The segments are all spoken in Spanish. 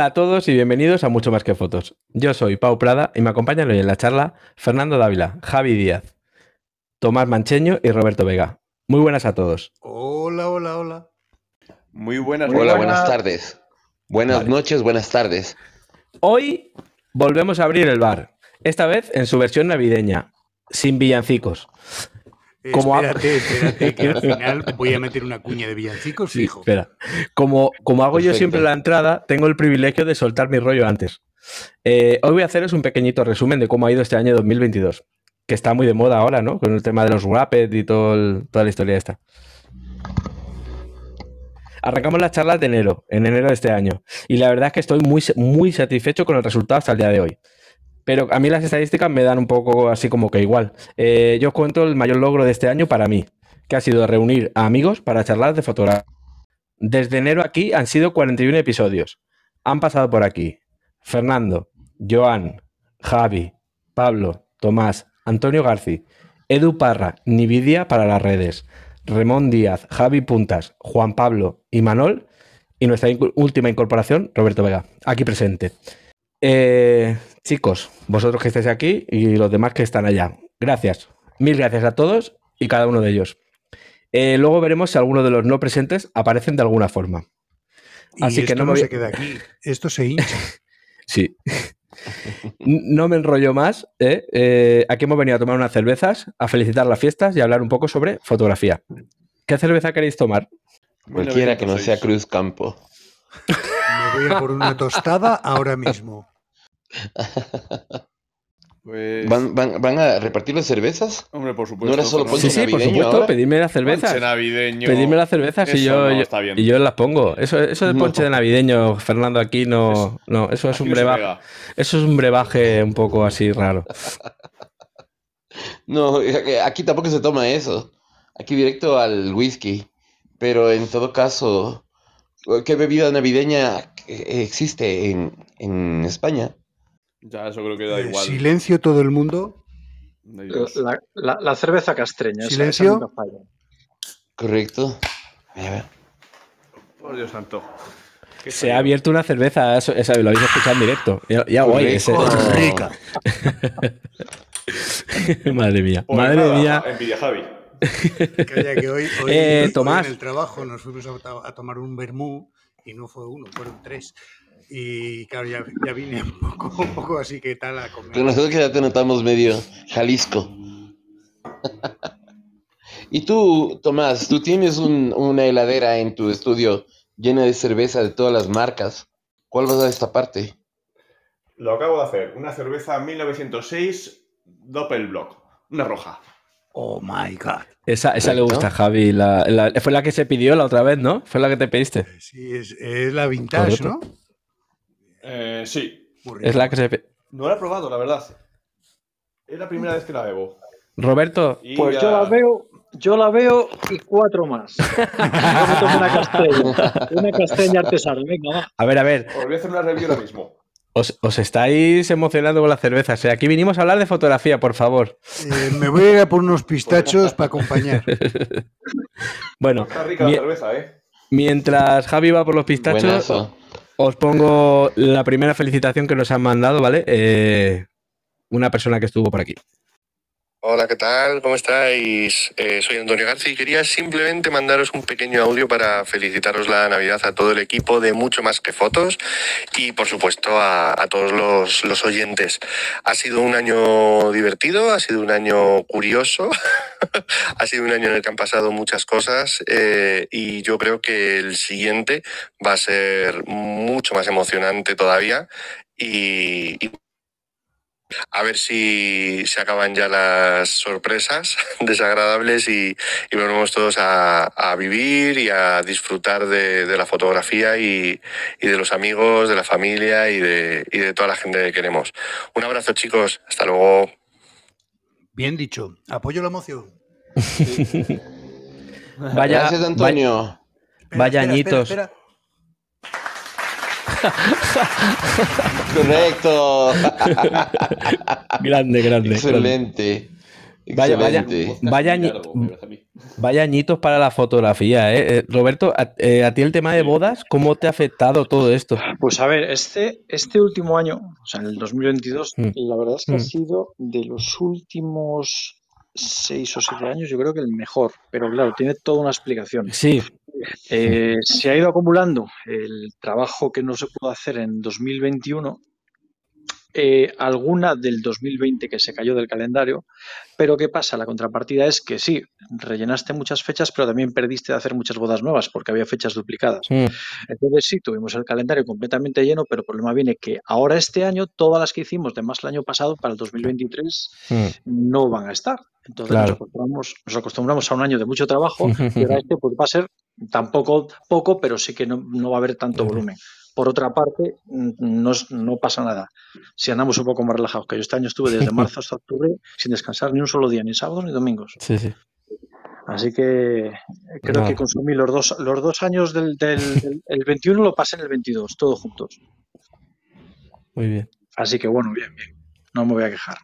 Hola a todos y bienvenidos a Mucho Más que Fotos. Yo soy Pau Prada y me acompañan hoy en la charla Fernando Dávila, Javi Díaz, Tomás Mancheño y Roberto Vega. Muy buenas a todos. Hola, hola, hola. Muy buenas. Hola, buenas tardes. Buenas Vale. noches, buenas tardes. Hoy volvemos a abrir el bar, esta vez en su versión navideña, sin villancicos. Como ha- espérate, espérate, que al final voy a meter una cuña de villancicos, Sí, fijo. espera. Como, como hago yo siempre la entrada, tengo el privilegio de soltar mi rollo antes. Eh, hoy voy a haceros un pequeñito resumen de cómo ha ido este año 2022, que está muy de moda ahora, ¿no? Con el tema de los Wrapped y todo el- toda la historia esta. Arrancamos las charlas de enero, en enero de este año, y la verdad es que estoy muy, muy satisfecho con el resultado hasta el día de hoy. Pero a mí las estadísticas me dan un poco así como que igual. Eh, yo os cuento el mayor logro de este año para mí, que ha sido reunir a amigos para charlar de fotografía. Desde enero aquí han sido 41 episodios. Han pasado por aquí Fernando, Joan, Javi, Pablo, Tomás, Antonio Garci, Edu Parra, Nividia para las redes, Ramón Díaz, Javi Puntas, Juan Pablo y Manol, y nuestra última incorporación, Roberto Vega, aquí presente. Eh, chicos, vosotros que estáis aquí y los demás que están allá, gracias. Mil gracias a todos y cada uno de ellos. Eh, luego veremos si alguno de los no presentes aparecen de alguna forma. Y así que esto no no, me voy- se queda aquí, esto se hincha. Sí. No me enrollo más. ¿eh? Eh, aquí hemos venido a tomar unas cervezas, a felicitar las fiestas y a hablar un poco sobre fotografía. ¿Qué cerveza queréis tomar? Cualquiera que no sea 1906. Cruz Campo. Me voy a por una tostada ahora mismo. Pues, ¿Van, van, van a repartir las cervezas? hombre, por supuesto. ¿No era solo. Sí, Ponche sí, por navideño supuesto. ahora? Las cervezas. Ponche navideño. Pedidme las cervezas y Eso yo, no yo- está bien. y yo las pongo. Eso, eso de No. ponche de navideño, Fernando, aquí no. No, eso es un brebaje. Eso es un brebaje un poco así raro. No, aquí tampoco se toma eso. Aquí directo al whisky. Pero en todo caso, ¿qué bebida navideña existe en, en España? Ya, eso creo que da Eh, igual. silencio todo el mundo. La, la- la cerveza castreña. esa- esa ¿Silencio? nunca falla. ¿Correcto? A ver. Por Dios santo. ¿Qué Se ha abierto una cerveza, eso, esa lo habéis escuchado en directo. Ya, ya guay, ese-. Rica. Madre mía, Pues madre nada, mía. Envidia, Javi. Calla que hoy, hoy- Eh, hoy Tomás. en el trabajo nos fuimos a, a tomar un vermú y no fue uno, fueron tres. Y claro, ya, ya vine un poco, un poco así que tal a comer. Pero nosotros que ya te notamos medio Jalisco. y tú, Tomás, tú tienes un- una heladera en tu estudio llena de cerveza de todas las marcas. ¿Cuál vas a destaparte? Lo acabo de hacer. Una cerveza 1906 Doppelblock. Una roja. Oh my god. Esa, esa le gusta, Javi. La- la- fue la que se pidió la otra vez, ¿no? Fue la que te pediste. Sí, es, es la vintage, Correcto. ¿no? Eh, sí. Es la que se No la he probado, la verdad. Es la primera vez que la bebo. Roberto, Y Pues ya- yo la veo, yo la veo y cuatro más. Yo me tomo una castaña, una artesana. Venga, va. a ver, a ver. Os voy a hacer una review ahora mismo. Os, os estáis emocionando con las cervezas. ¿eh? Aquí vinimos a hablar de fotografía, por favor. Eh, me voy a ir a por unos pistachos para acompañar. Bueno, Está rica la cerveza, ¿eh? mientras Javi va por los pistachos, Buenazo. Os pongo la primera felicitación que nos han mandado, ¿vale? Eh, una persona que estuvo por aquí. Hola, ¿qué tal? ¿Cómo estáis? Eh, soy Antonio García y quería simplemente mandaros un pequeño audio para felicitaros la Navidad a todo el equipo de Mucho Más que Fotos y, por supuesto, a, todos los, los oyentes. Ha sido un año divertido, ha sido un año curioso, ha sido un año en el que han pasado muchas cosas eh, y yo creo que el siguiente va a ser mucho más emocionante todavía y- y a ver si se acaban ya las sorpresas desagradables y, y volvemos todos a, a vivir y a disfrutar de, de la fotografía y, y de los amigos, de la familia y de, y de toda la gente que queremos. Un abrazo chicos, hasta luego. Bien dicho. Apoyo la moción. Vaya, Gracias, Antonio. Vaya añitos. Correcto. Grande, grande. Excelente. Vaya, vaya, Excelente. vaya, añitos para la fotografía, ¿eh? Eh, Roberto, a, eh, a ti el tema de bodas, ¿cómo te ha afectado todo esto? Pues a ver, este, este último año, o sea, en el 2022, Mm. la verdad es que ha Mm. sido de los últimos seis o siete años, yo creo que el mejor. Pero claro, tiene toda una explicación. Sí, Eh, se ha ido acumulando el trabajo que no se pudo hacer en 2021, eh, alguna del 2020 que se cayó del calendario, pero ¿qué pasa? La contrapartida es que sí, rellenaste muchas fechas, pero también perdiste de hacer muchas bodas nuevas porque había fechas duplicadas. Entonces sí, tuvimos el calendario completamente lleno, pero el problema viene que ahora este año, todas las que hicimos de más el año pasado, para el 2023, mm. no van a estar. Entonces Claro. nos, acostumbramos, nos acostumbramos a un año de mucho trabajo y ahora este pues, va a ser tampoco poco, pero sí que no, no va a haber tanto volumen. Por otra parte, no, no pasa nada. Si andamos un poco más relajados, que yo este año estuve desde marzo hasta octubre sin descansar ni un solo día, ni sábados ni domingos. Sí, sí. Así que eh, creo Nada. que consumí los dos, los dos años del, del, del- el 21 lo pasé en el 22, todos juntos. Muy bien. Así que bueno, bien, bien. No me voy a quejar.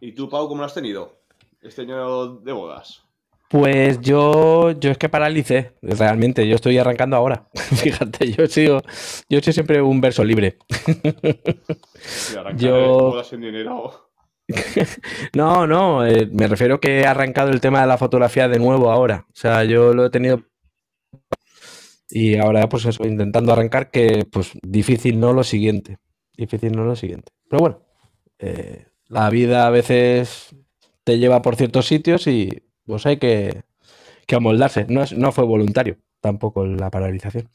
¿Y tú, Pau, cómo lo has tenido? Este año de bodas. Pues yo, yo es que paralicé, realmente, yo estoy arrancando ahora. Fíjate, yo sigo, yo soy siempre un verso libre. Yo- en dinero. No, no, eh, me refiero que he arrancado el tema de la fotografía de nuevo ahora. O sea, yo lo he tenido y ahora pues eso, intentando arrancar que pues difícil no lo siguiente. Difícil no lo siguiente. Pero bueno, eh, la vida a veces te lleva por ciertos sitios y pues hay que, que amoldarse. No, es- no fue voluntario tampoco la paralización.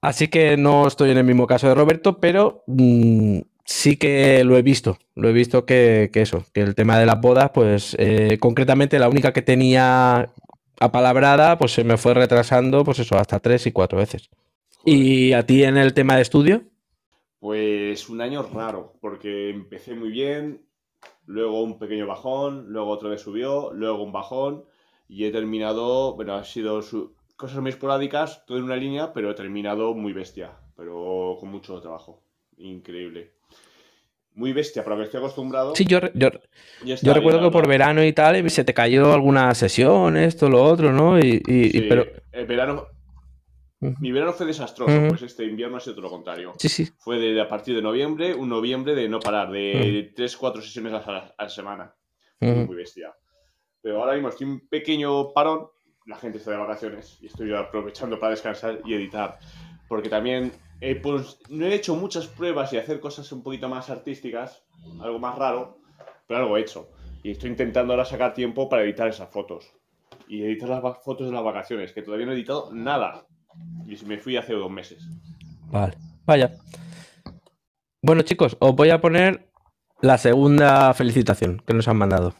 Así que no estoy en el mismo caso de Roberto, pero mm, sí que lo he visto. Lo he visto que, que eso, que el tema de las bodas, pues eh, concretamente la única que tenía apalabrada, pues se me fue retrasando, pues eso, hasta tres y cuatro veces. ¿Y a ti en el tema de estudio? Pues un año raro, porque empecé muy bien, luego un pequeño bajón, luego otra vez subió, luego un bajón y he terminado, bueno, ha sido su- cosas muy esporádicas, todo en una línea, pero he terminado muy bestia, pero con mucho trabajo, increíble. Muy bestia, para lo que estoy acostumbrado. Sí, yo, yo, yo recuerdo que por verano y tal, se te cayó alguna sesión, esto, lo otro, ¿no? Y, Sí, pero... el verano. Mi verano fue desastroso, Ujú. pues este invierno ha sido todo lo contrario. Sí, sí. Fue de, a partir de noviembre, un noviembre de no parar, de 3-4 sesiones a la, a la semana. Muy, Ujú. muy bestia. Pero ahora mismo estoy un pequeño parón, la gente está de vacaciones y estoy aprovechando para descansar y editar. Porque también eh, pues, no he hecho muchas pruebas y hacer cosas un poquito más artísticas, algo más raro, pero algo he hecho. Y estoy intentando ahora sacar tiempo para editar esas fotos. Y editar las fotos de las vacaciones, que todavía no he editado nada. Y me fui hace dos meses. Vale, vaya. Bueno, chicos, os voy a poner la segunda felicitación que nos han mandado.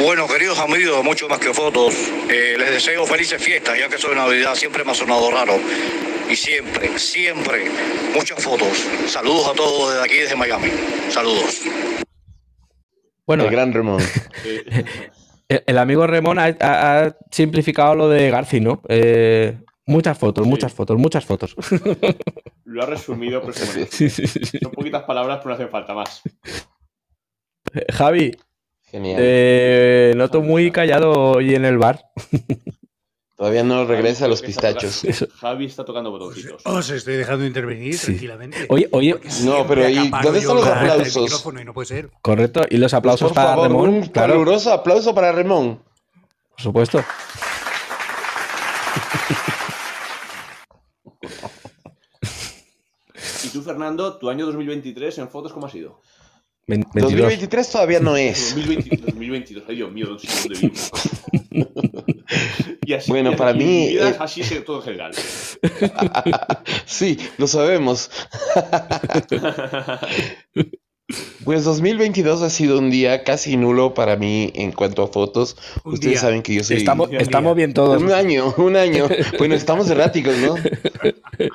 Bueno, queridos amigos, mucho más que fotos, eh, les deseo felices fiestas, ya que soy Navidad, siempre me ha sonado raro. Y siempre, siempre, muchas fotos. Saludos a todos desde aquí, desde Miami. Saludos. Bueno, El gran Ramón. El, el amigo Remón ha, ha- ha simplificado lo de Garci, ¿no? Eh, muchas fotos, Sí. muchas fotos, muchas fotos. lo ha resumido, pero. Sí, sí. Son poquitas palabras, pero no hacen falta más. Javi, Genial. eh, noto muy callado hoy en el bar. Todavía no regresa a los pistachos. Javi está tocando Os, botoncitos. os estoy dejando intervenir Sí. tranquilamente. Oye, oye, No, pero ¿y dónde están los aplausos? micrófono y no puede ser. correcto. Y los aplausos Por para favor, Remón, un claro, caluroso aplauso para Ramón. por supuesto. Y tú, Fernando, tu año 2023 en fotos, ¿cómo ha sido? Ven- 22. 2023 todavía no es. 2020 2022, ay Dios mío, ¿dónde dónde vivo? Y así, Bueno, y- para mí, vida eh, así es todo en general. Sí, lo sabemos. Pues 2022 ha sido un día casi nulo para mí en cuanto a fotos. Un Ustedes día. saben que yo soy... Estamos, bien todos. Un año, un año. Bueno, estamos erráticos, ¿no?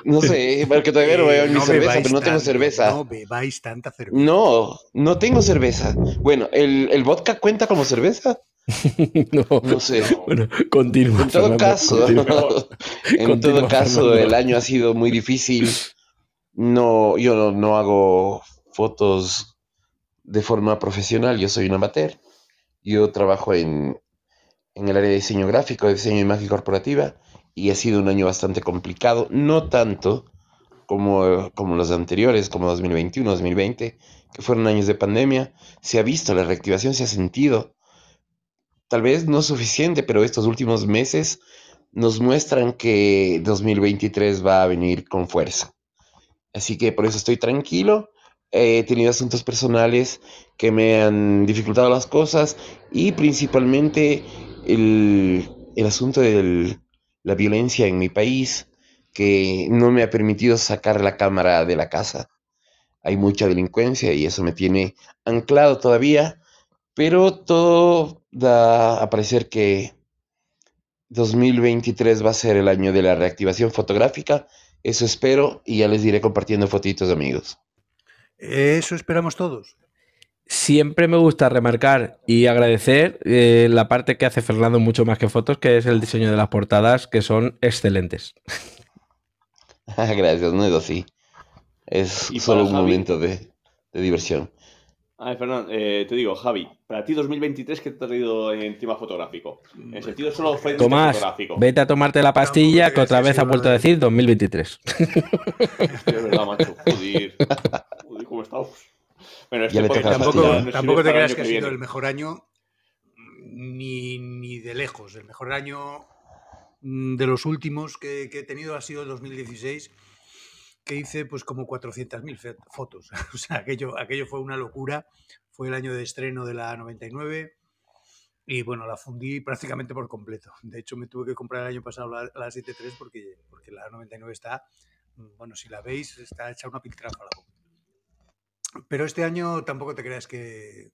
No sé, porque todavía no veo Eh, mi cerveza, pero no tengo cerveza. No bebáis tanta cerveza. No, no tengo cerveza. Bueno, ¿el, el vodka cuenta como cerveza? No. No sé. Bueno, continúa. En todo Fernando, caso, continúa. en Continúa, todo caso, Fernando. el año ha sido muy difícil. No, yo no, no hago fotos de forma profesional. Yo soy un amateur. Yo trabajo en, en el área de diseño gráfico, de diseño de imagen corporativa, y ha sido un año bastante complicado, no tanto como, como los anteriores, como 2021, 2020, que fueron años de pandemia. Se ha visto la reactivación, se ha sentido. Tal vez no suficiente, pero estos últimos meses nos muestran que 2023 va a venir con fuerza. Así que por eso estoy tranquilo. He tenido asuntos personales que me han dificultado las cosas y principalmente el, el asunto de la violencia en mi país que no me ha permitido sacar la cámara de la casa. Hay mucha delincuencia y eso me tiene anclado todavía, pero todo da a parecer que 2023 va a ser el año de la reactivación fotográfica. Eso espero y ya les diré compartiendo fotitos, amigos. Eso esperamos todos. Siempre me gusta remarcar y agradecer eh, la parte que hace Fernando mucho más que fotos, que es el diseño de las portadas, que son excelentes. Gracias, no es así. Es solo un Javi. momento de, de diversión. A ver, Fernando, eh, te digo, Javi, para ti 2023, ¿qué te ha traído en tema fotográfico? En el sentido solo frente Tomás, fotográfico. vete a tomarte la pastilla que otra vez ha vuelto a decir 2023. Es verdad, macho. Joder. Joder, ¿cómo estamos? Bueno, este Tampoco, no sirve tampoco te creas que ha sido el mejor año ni, ni de lejos. El mejor año mm, de los últimos que, que he tenido ha sido el 2016, que hice pues como 400.000 fe- fotos. O sea, aquello, aquello fue una locura. Fue el año de estreno de la 99 y bueno, la fundí prácticamente por completo. De hecho, me tuve que comprar el año pasado la, la 7.3 porque, porque la 99 está, mm, bueno, si la veis, está hecha una piltrafa la. Pero este año tampoco te creas que...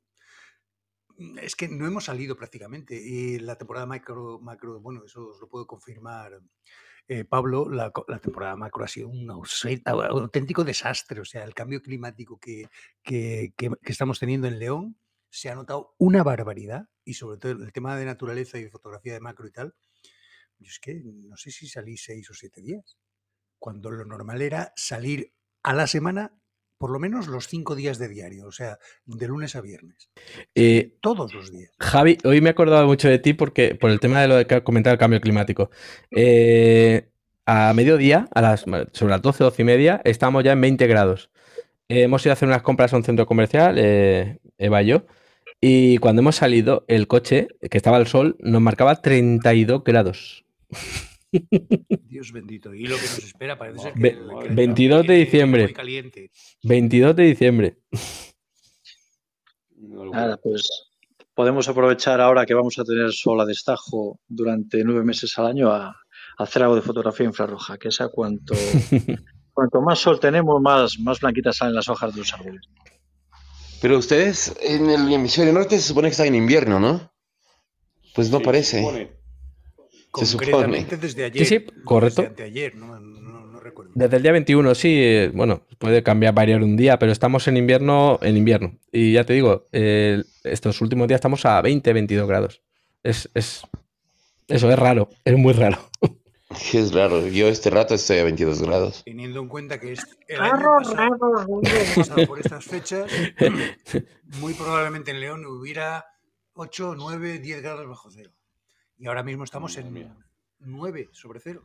mm, Es que no hemos salido prácticamente. Y la temporada macro, macro bueno, eso os lo puedo confirmar eh, Pablo, la, temporada macro ha sido un auténtico desastre. O sea, el cambio climático que- que estamos teniendo en León se ha notado una barbaridad. Y sobre todo el tema de naturaleza y fotografía de macro y tal. Yo es que no sé si salí seis o siete días. Cuando lo normal era salir a la semana por lo menos los cinco días de diario. O sea, de lunes a viernes. Eh, Todos los días. Javi, hoy me he acordado mucho de ti porque por el tema de lo de que comentar el cambio climático. Eh, a mediodía, a las, sobre las 12, 12 y media, estamos ya en 20 grados. Eh, hemos ido a hacer unas compras a un centro comercial, eh, Eva y yo, y cuando hemos salido, el coche, que estaba al sol, nos marcaba 32 grados. Dios bendito. Y lo que nos espera parece ser que, Ve- el- que el 22 de diciembre. muy caliente. 22 de diciembre. Nada, pues podemos aprovechar ahora que vamos a tener sol a destajo durante nueve meses al año a, a hacer algo de fotografía infrarroja, que esa cuanto, cuanto más sol tenemos, más, más blanquitas salen las hojas de los árboles. Pero ustedes en el hemisferio norte se supone que están en invierno, ¿no? Pues no Sí, parece. se supone. Se supone. Concretamente desde ayer. sí, o correcto. Desde anteayer, no, no- no recuerdo. Desde el día 21, sí, eh, bueno, puede cambiar, variar un día, pero estamos en invierno, en invierno. Y ya te digo, eh, estos últimos días estamos a 20, 22 grados. Es, es, eso es raro, es muy raro. Es raro. Yo este rato estoy a 22 grados. Teniendo en cuenta que es el año pasado, pasado por estas fechas, muy probablemente en León hubiera 8, 9, 10 grados bajo cero. Y ahora mismo estamos Madre en mía. 9 sobre cero.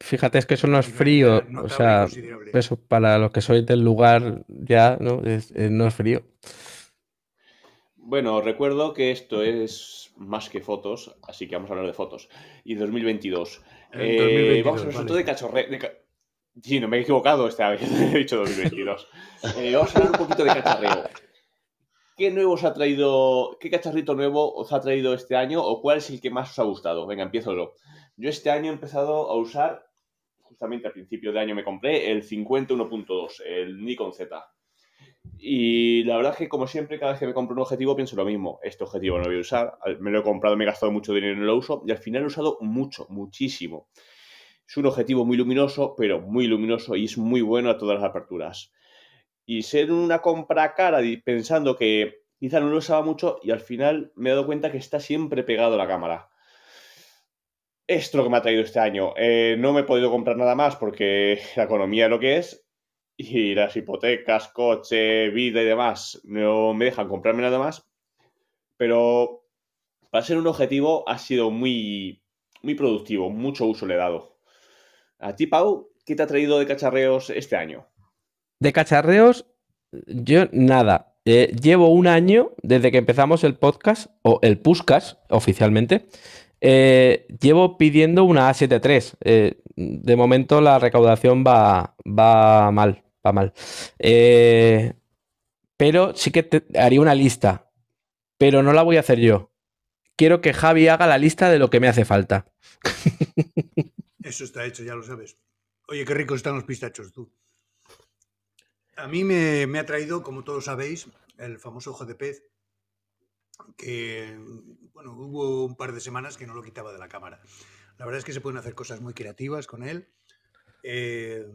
Fíjate, es que eso no es frío, diferencia o sea, eso para los que sois del lugar ya, ¿no? Es- eh, no es frío. Bueno, recuerdo que esto es más que fotos, así que vamos a hablar de fotos. Y 2022. En Eh, 2022, vamos a hablar sobre todo vale. de cachorreo. de ca- Sí, no me he equivocado esta vez, he dicho 2022. Eh, vamos a hablar un poquito de cacharreo. ¿Qué nuevo os ha traído, qué cacharrito nuevo os ha traído este año o cuál es el que más os ha gustado? Venga, empiezo yo. Yo este año he empezado a usar, justamente al principio de año me compré el 50-1.2, el Nikon Z. Y la verdad es que, como siempre, cada vez que me compro un objetivo pienso lo mismo. Este objetivo no lo voy a usar. Me lo he comprado, me he gastado mucho dinero y no lo uso. Y al final lo he usado mucho, muchísimo. Es un objetivo muy luminoso, pero muy luminoso y es muy bueno a todas las aperturas. Y ser una compra cara pensando que quizá no lo usaba mucho y al final me he dado cuenta que está siempre pegado a la cámara. Esto es lo que me ha traído este año. Eh, no me he podido comprar nada más porque la economía es lo que es. y las hipotecas, coche, vida y demás no me dejan comprarme nada más. Pero para ser un objetivo ha sido muy, muy productivo, mucho uso le he dado. A ti, Pau, ¿qué te ha traído de cacharreos este año? De cacharreos, yo nada. Eh, llevo un año desde que empezamos el podcast, o el Puscas oficialmente. eh, llevo pidiendo una A7 III. Eh, de momento la recaudación va, va mal, va mal. Pero sí que te- haría una lista, pero no la voy a hacer yo. Quiero que Javi haga la lista de lo que me hace falta. Eso está hecho, ya lo sabes. Oye, qué ricos están los pistachos, tú. A mí me, ha traído, como todos sabéis, el famoso ojo de pez, que, bueno, hubo un par de semanas que no lo quitaba de la cámara. La verdad es que se pueden hacer cosas muy creativas con él. Eh,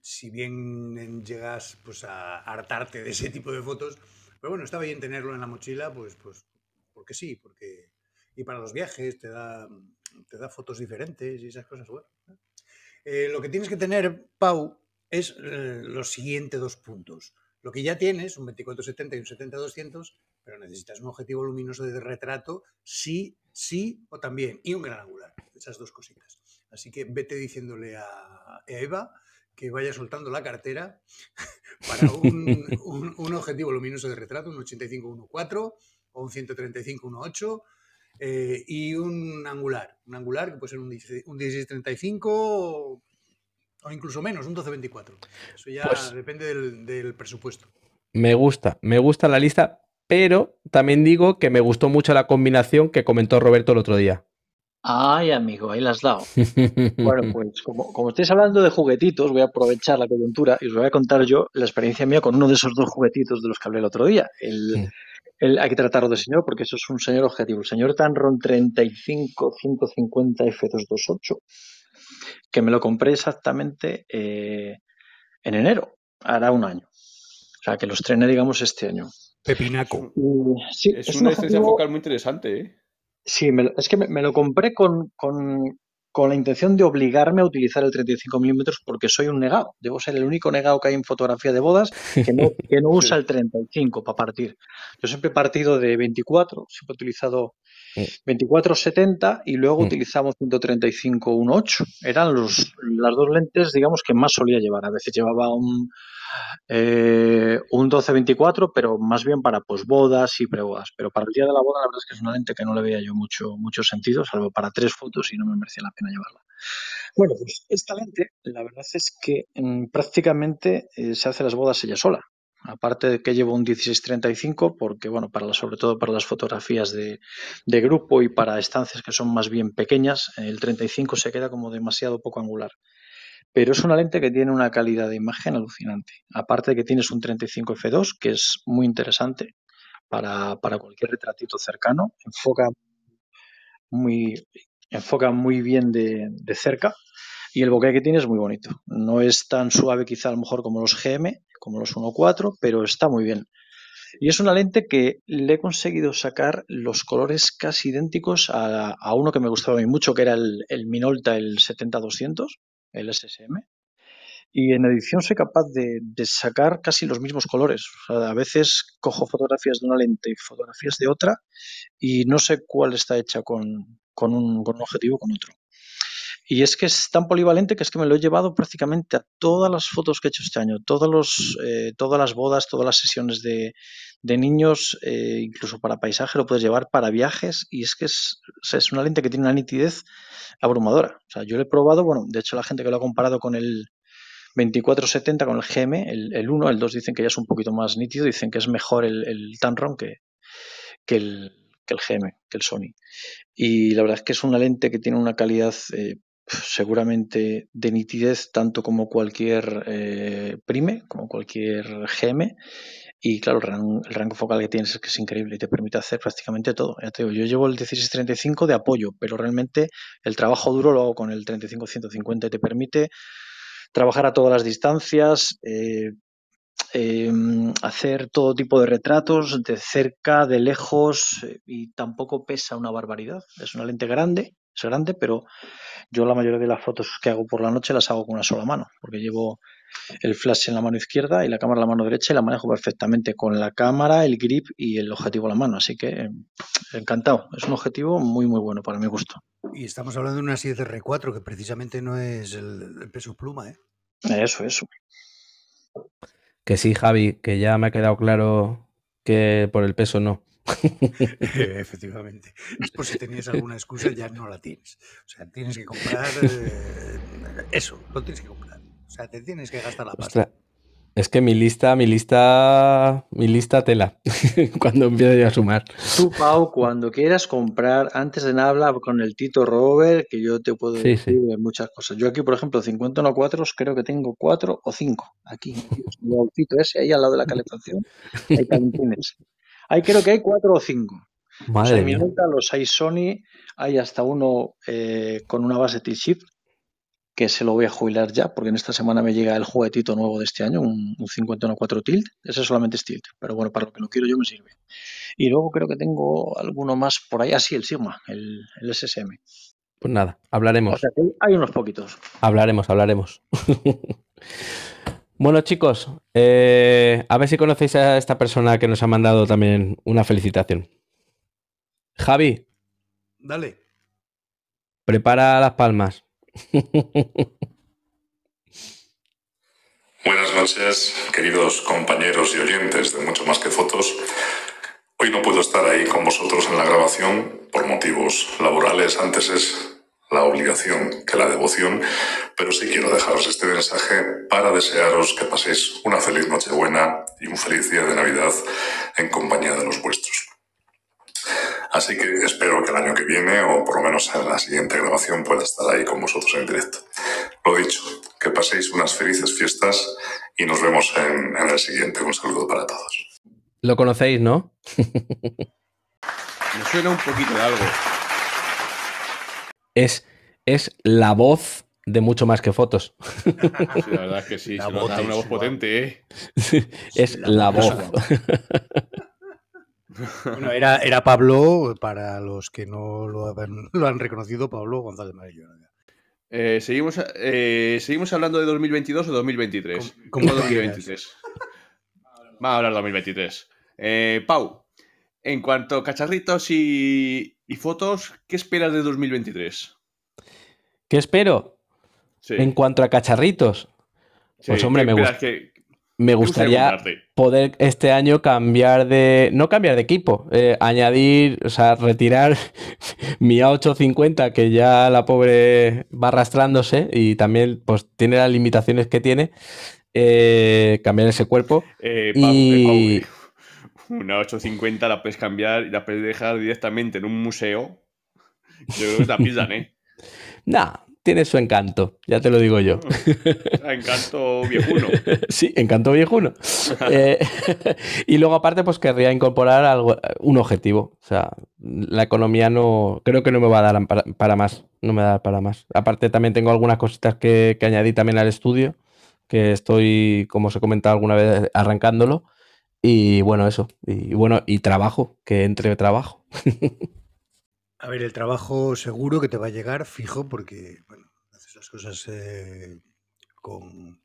si bien llegas pues, a hartarte de ese tipo de fotos, pero bueno, está bien tenerlo en la mochila, pues, pues porque sí, porque... Y para los viajes te da, te da fotos diferentes y esas cosas. Bueno, eh, lo que tienes que tener, Pau, es eh, los siguientes dos puntos. Lo que ya tienes, un 24-70 y un 70-200, pero necesitas un objetivo luminoso de retrato, sí, sí o también, y un gran angular, esas dos cositas. Así que vete diciéndole a Eva que vaya soltando la cartera para un, un- objetivo luminoso de retrato, un 85-1.4 o un 135-1.8 eh, y un angular. Un angular que puede ser un 16 un 16-35 o, o incluso menos, un 12-24. Eso ya Pues- depende del, del presupuesto. Me gusta, me gusta la lista, pero también digo que me gustó mucho la combinación que comentó Roberto el otro día. Ay, amigo, ahí la has dado. Bueno, pues como, como estáis hablando de juguetitos, voy a aprovechar la coyuntura y os voy a contar yo la experiencia mía con uno de esos dos juguetitos de los que hablé el otro día. El, el- hay que tratarlo de señor porque eso es un señor objetivo. El señor Tanron 35 150 F228, que me lo compré exactamente eh, en enero, hará un año. O sea, que lo estrené, digamos, este año. Pepinaco. Sí, Es, es un una distancia objetivo- focal muy interesante, ¿eh? Sí, me es que me, me lo compré con, con- con la intención de obligarme a utilizar el 35 milímetros porque soy un negado. Debo ser el único negado que hay en fotografía de bodas que no, que no usa el 35 para partir. Yo siempre he partido de 24, siempre he utilizado Mm. 24-70 y luego Mm. utilizamos 135-1.8. Eran los, las dos lentes, digamos, que más solía llevar. A veces llevaba un, eh, un 12-24, pero más bien para posbodas y prebodas. Pero para el día de la boda, la verdad es que es una lente que no le veía yo mucho, mucho sentido, salvo para tres fotos y no me merecía la pena llevarla. Bueno, pues esta lente, la verdad es que mm, prácticamente eh, se hace las bodas ella sola. Aparte de que llevo un 1635, porque bueno, para la- sobre todo para las fotografías de grupo y para estancias que son más bien pequeñas, el 35 se queda como demasiado poco angular. Pero es una lente que tiene una calidad de imagen alucinante. Aparte de que tienes un 35 f2, que es muy interesante para, para cualquier retratito cercano, enfoca muy, enfoca muy bien de, de cerca y el bokeh que tiene es muy bonito. No es tan suave quizá a lo mejor como los GM, como los 1.4, pero está muy bien. Y es una lente que le he conseguido sacar los colores casi idénticos a, a uno que me gustaba a mí mucho, que era el, el Minolta, el 70-200, el SSM. Y en edición soy capaz de, sacar casi los mismos colores. O sea, a veces cojo fotografías de una lente y fotografías de otra y no sé cuál está hecha con, con un, con un objetivo con otro. Y es que es tan polivalente que es que me lo he llevado prácticamente a todas las fotos que he hecho este año, todos los, eh, todas las bodas, todas las sesiones de, de niños, eh, incluso para paisaje lo puedes llevar, para viajes, y es que es, es una lente que tiene una nitidez abrumadora. O sea, yo lo he probado, bueno, de hecho la gente que lo ha comparado con el 2470, con el GM, el, el 1, el 2 dicen que ya es un poquito más nítido, dicen que es mejor el, el que, que, el, que el GM, que el Sony. Y la verdad es que es una lente que tiene una calidad eh, seguramente de nitidez tanto como cualquier eh, prime, como cualquier GM. Y claro, el rango, focal que tienes es que es increíble y te permite hacer prácticamente todo. Ya te digo, yo llevo el 1635 de apoyo, pero realmente el trabajo duro lo hago con el 35-150 y te permite trabajar a todas las distancias, eh, eh, hacer todo tipo de retratos, de cerca, de lejos, eh, y tampoco pesa una barbaridad. Es una lente grande, es grande, pero yo la mayoría de las fotos que hago por la noche las hago con una sola mano, porque llevo el flash en la mano izquierda y la cámara en la mano derecha y la manejo perfectamente con la cámara, el grip y el objetivo en la mano. Así que eh, encantado. Es un objetivo muy, muy bueno para mi gusto. Y estamos hablando de una 7R4 que precisamente no es el, el peso pluma, ¿eh? Eso, eso. Que sí, Javi, que ya me ha quedado claro que por el peso no. Efectivamente. Es por si tenías alguna excusa, ya no la tienes. O sea, tienes que comprar eh, eso, lo tienes que comprar. O sea, te tienes que gastar la pasta. Ostras, es que mi lista, mi lista, mi lista tela. Cuando empiezo yo a sumar. Tú, Pau, cuando quieras comprar, antes de nada habla con el Tito Robert, que yo te puedo Sí, decir sí. muchas cosas. Yo aquí, por ejemplo, 51 cuatros, creo que tengo cuatro o cinco. Aquí, el baúlcito ese, ahí al lado de la calefacción, hay calentines. Ahí creo que hay cuatro o cinco. Los Madre hay mía. Minolta, los hay Sony, hay hasta uno eh, con una base T-Shift, que se lo voy a jubilar ya, porque en esta semana me llega el juguetito nuevo de este año, un, un 51.4 Tilt. Ese solamente es Tilt, pero bueno, para lo que lo quiero yo me sirve. Y luego creo que tengo alguno más por ahí, así el Sigma, el, el SSM. Pues nada, O hablaremos. sea que hay unos poquitos. Hablaremos, hablaremos. bueno, chicos, eh, a ver si conocéis a esta persona que nos ha mandado también una felicitación. Javi, Dale. prepara las palmas. Buenas noches, queridos compañeros y oyentes de Mucho Más que Fotos. Hoy no puedo estar ahí con vosotros en la grabación por motivos laborales. Antes es la obligación que la devoción, pero sí quiero dejaros este mensaje para desearos que paséis una feliz Nochebuena y un feliz día de Navidad en compañía de los vuestros. Así que espero que el año que viene, o por lo menos en la siguiente grabación, pueda estar ahí con vosotros en directo. Lo dicho, que paséis unas felices fiestas y nos vemos en, en el siguiente. Un saludo para todos. Lo conocéis, ¿no? Me suena un poquito de algo. Es, es la voz de mucho más que fotos. Sí, la verdad es que sí, La se voz una voz potente, ¿eh? es la la voz Bueno, era, era Pablo, para los que no lo han, lo han reconocido, Pablo González Marillo. Eh, ¿seguimos, eh, ¿Seguimos hablando de 2022 o 2023? Com- como ¿Cómo tú quieras. 2023? Vamos a hablar de 2023. Eh, Pau, en cuanto a cacharritos y, y fotos, ¿qué esperas de 2023? ¿Qué espero? Sí, En cuanto a cacharritos, sí, pues, hombre, ¿qué me que- me gustaría poder este año cambiar de. No cambiar de equipo, eh, añadir, o sea, retirar mi A850, que ya la pobre va arrastrándose y también pues tiene las limitaciones que tiene. eh, cambiar ese cuerpo. Eh, Y- una 850 la puedes cambiar y la puedes dejar directamente en un museo. Yo creo que la pillan, ¿eh? Nah, tiene su encanto, ya te lo digo yo. Encanto viejuno. Sí, encanto viejuno. Eh, y luego, aparte, pues querría incorporar algo, un objetivo. O sea, la economía no. Creo que no me va a dar para, para más. No me va a dar para más. Aparte, también tengo algunas cositas que, que añadí también al estudio. Que estoy, como os he comentado alguna vez, arrancándolo. Y bueno, eso. Y bueno, y trabajo, que entre trabajo. A ver, el trabajo seguro que te va a llegar fijo porque, bueno, haces las cosas eh, con,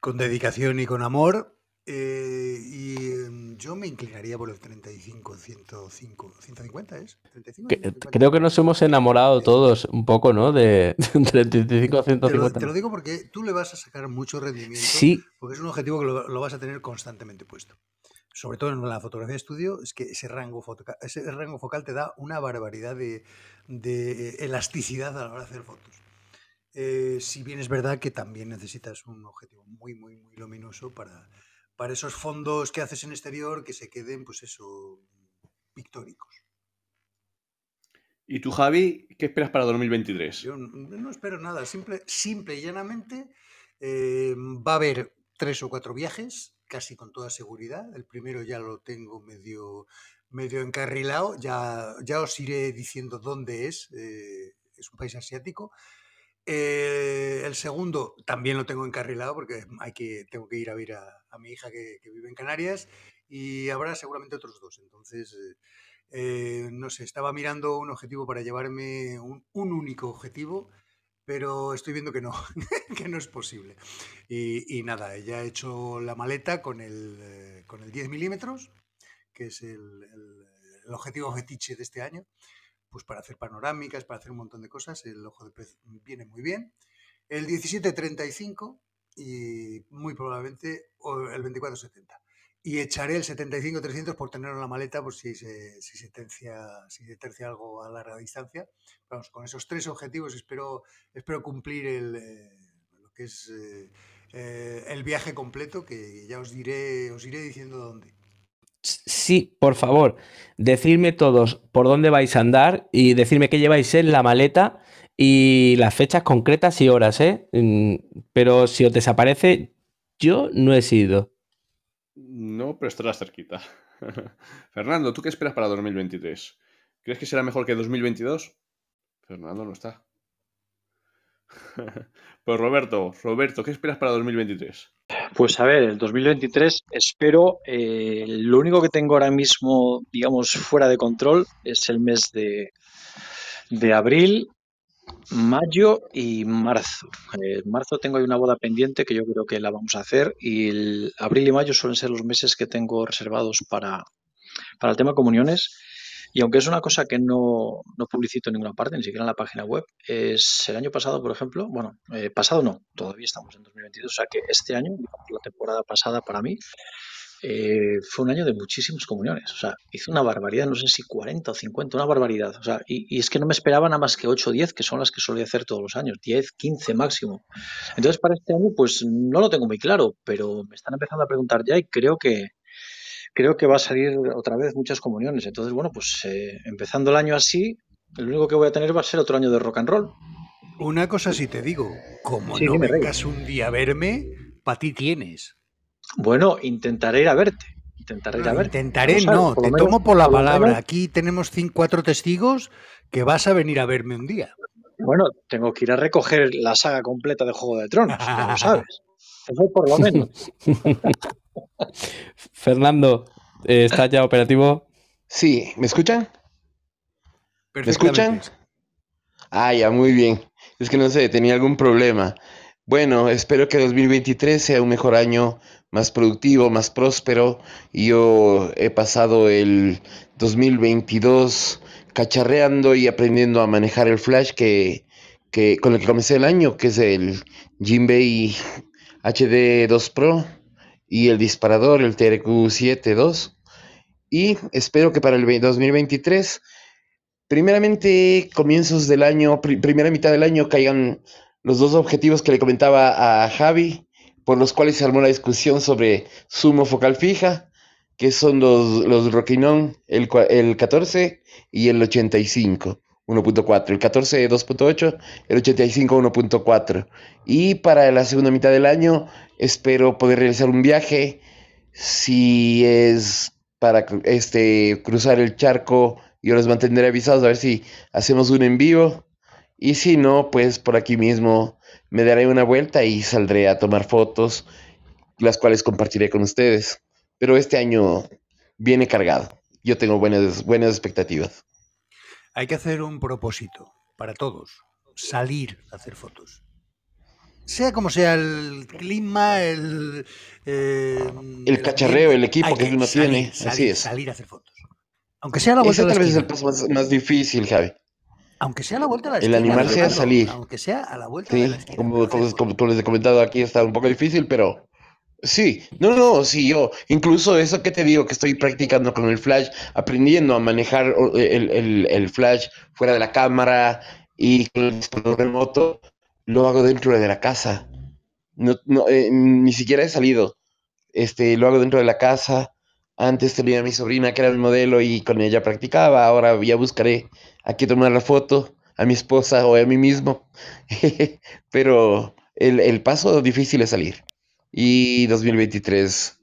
con dedicación y con amor. Eh, y em, yo me inclinaría por el 35, 105, 150 es. 35, Que- 150. creo que nos hemos enamorado todos un poco, ¿no? De 35 a Te lo, 150. te lo digo porque tú le vas a sacar mucho rendimiento Sí, porque es un objetivo que lo, lo vas a tener constantemente puesto. Sobre todo en la fotografía de estudio, es que ese rango, foca- ese rango focal te da una barbaridad de, de elasticidad a la hora de hacer fotos. Eh, si bien es verdad que también necesitas un objetivo muy, muy, muy luminoso para, para esos fondos que haces en exterior que se queden, pues eso, pictóricos. ¿Y tú, Javi, qué esperas para 2023? Yo no espero nada, simple, simple y llanamente eh, va a haber tres o cuatro viajes, casi con toda seguridad. El primero ya lo tengo medio, medio encarrilado, ya, ya os iré diciendo dónde es, eh, es un país asiático. Eh, el segundo también lo tengo encarrilado porque hay que, tengo que ir a ver a, a mi hija que, vive en Canarias y habrá seguramente otros dos. Entonces, eh, no sé, estaba mirando un objetivo para llevarme un, único objetivo pero estoy viendo que no, que no es posible. Y, nada, ya he hecho la maleta con el, eh, con el 10 milímetros, que es el, el- el objetivo fetiche de este año, pues para hacer panorámicas, para hacer un montón de cosas, el ojo de pez viene muy bien. El 1735 y muy probablemente el 2470. Y echaré el 75-300 por tenerlo en la maleta por si se, si se tercia, si se tercia algo a larga distancia. Vamos, con esos tres objetivos espero, espero cumplir el, eh, lo que es eh, eh, el viaje completo, que ya os diré, os iré diciendo dónde. Sí, por favor, decidme todos por dónde vais a andar y decirme qué lleváis en la maleta y las fechas concretas y horas, ¿eh? Mm, Pero si os desaparece, yo no he sido. No, pero estarás cerquita. Fernando, ¿tú qué esperas para 2023? ¿Crees que será mejor que 2022? Fernando no está. Pues Roberto, Roberto, ¿qué esperas para 2023? Pues a ver, el 2023 espero, eh, lo único que tengo ahora mismo, digamos, fuera de control es el mes de, de abril, mayo y marzo. Eh, en marzo tengo ahí una boda pendiente que yo creo que la vamos a hacer y abril y mayo suelen ser los meses que tengo reservados para, para el tema comuniones. Y aunque es una cosa que no, no publicito en ninguna parte, ni siquiera en la página web, es el año pasado, por ejemplo, bueno, eh, pasado no, todavía estamos en 2022, o sea que este año, la temporada pasada para mí, eh, fue un año de muchísimas comuniones. O sea, hice una barbaridad, no sé si 40 o 50, una barbaridad. O sea, y, y es que no me esperaba nada más que 8 o 10, que son las que solía hacer todos los años, 10, 15 máximo. Entonces, para este año, pues no lo tengo muy claro, pero me están empezando a preguntar ya y creo que, creo que va a salir otra vez muchas comuniones. Entonces, bueno, pues eh, empezando el año así, lo único que voy a tener va a ser otro año de rock and roll. Una cosa sí te digo, como Sí, no vengas un día a verme, para ti tienes. Bueno, intentaré ir a verte. Intentaré ir a No, verte. intentaré, sabes, no, te menos- tomo por la por palabra. menos- Aquí tenemos cinco, cuatro testigos que vas a venir a verme un día. Bueno, tengo que ir a recoger la saga completa de Juego de Tronos, ya lo sabes. Eso por lo menos. Fernando, eh, ¿estás ya operativo? Sí, ¿me escuchan? ¿Me escuchan? Ah, ya, muy bien. Es que no sé, tenía algún problema. Bueno, espero que 2023 sea un mejor año, más productivo, más próspero. Yo he pasado el 2022 cacharreando y aprendiendo a manejar el flash que, que con el que comencé el año, que es el Jinbei HD 2 Pro y el disparador, el TRQ7 II. Y espero que para el ve- 2023 Primeramente, comienzos del año, pri- primera mitad del año, caigan los dos objetivos que le comentaba a Javi, por los cuales se armó la discusión sobre sumo focal fija, que son los, los Rokinon, el, el 14 y el 85, 1.4. El 14 2.8, el 85 1.4. Y para la segunda mitad del año espero poder realizar un viaje, si es para este, cruzar el charco yo los mantendré avisados a ver si hacemos un en vivo. Y si no, pues por aquí mismo me daré una vuelta y saldré a tomar fotos, las cuales compartiré con ustedes. Pero este año viene cargado. Yo tengo buenas, buenas expectativas. Hay que hacer un propósito para todos. Salir a hacer fotos. Sea como sea el clima, el... eh, El cacharreo, el equipo que uno salir, tiene, salir, así es. Salir a hacer fotos. Aunque sea la vuelta Ese de tal vez es el paso más, más difícil, Javi. Aunque sea a la vuelta de la El esquina. animarse a salir. Aunque sea a la vuelta de Sí, la esquina. como, como, como- como les he comentado aquí está un poco difícil, pero sí, no, no, sí, yo, incluso eso que te digo que estoy practicando con el flash, aprendiendo a manejar o- el, el- el flash fuera de la cámara y con el disparador remoto, lo hago dentro de la casa. No, no, eh, ni siquiera he salido. Este, lo hago dentro de la casa. Antes tenía a mi sobrina que era mi modelo y con ella practicaba. Ahora ya buscaré a quién tomar la foto, a mi esposa o a mí mismo. Pero el, el paso difícil es salir. Y 2023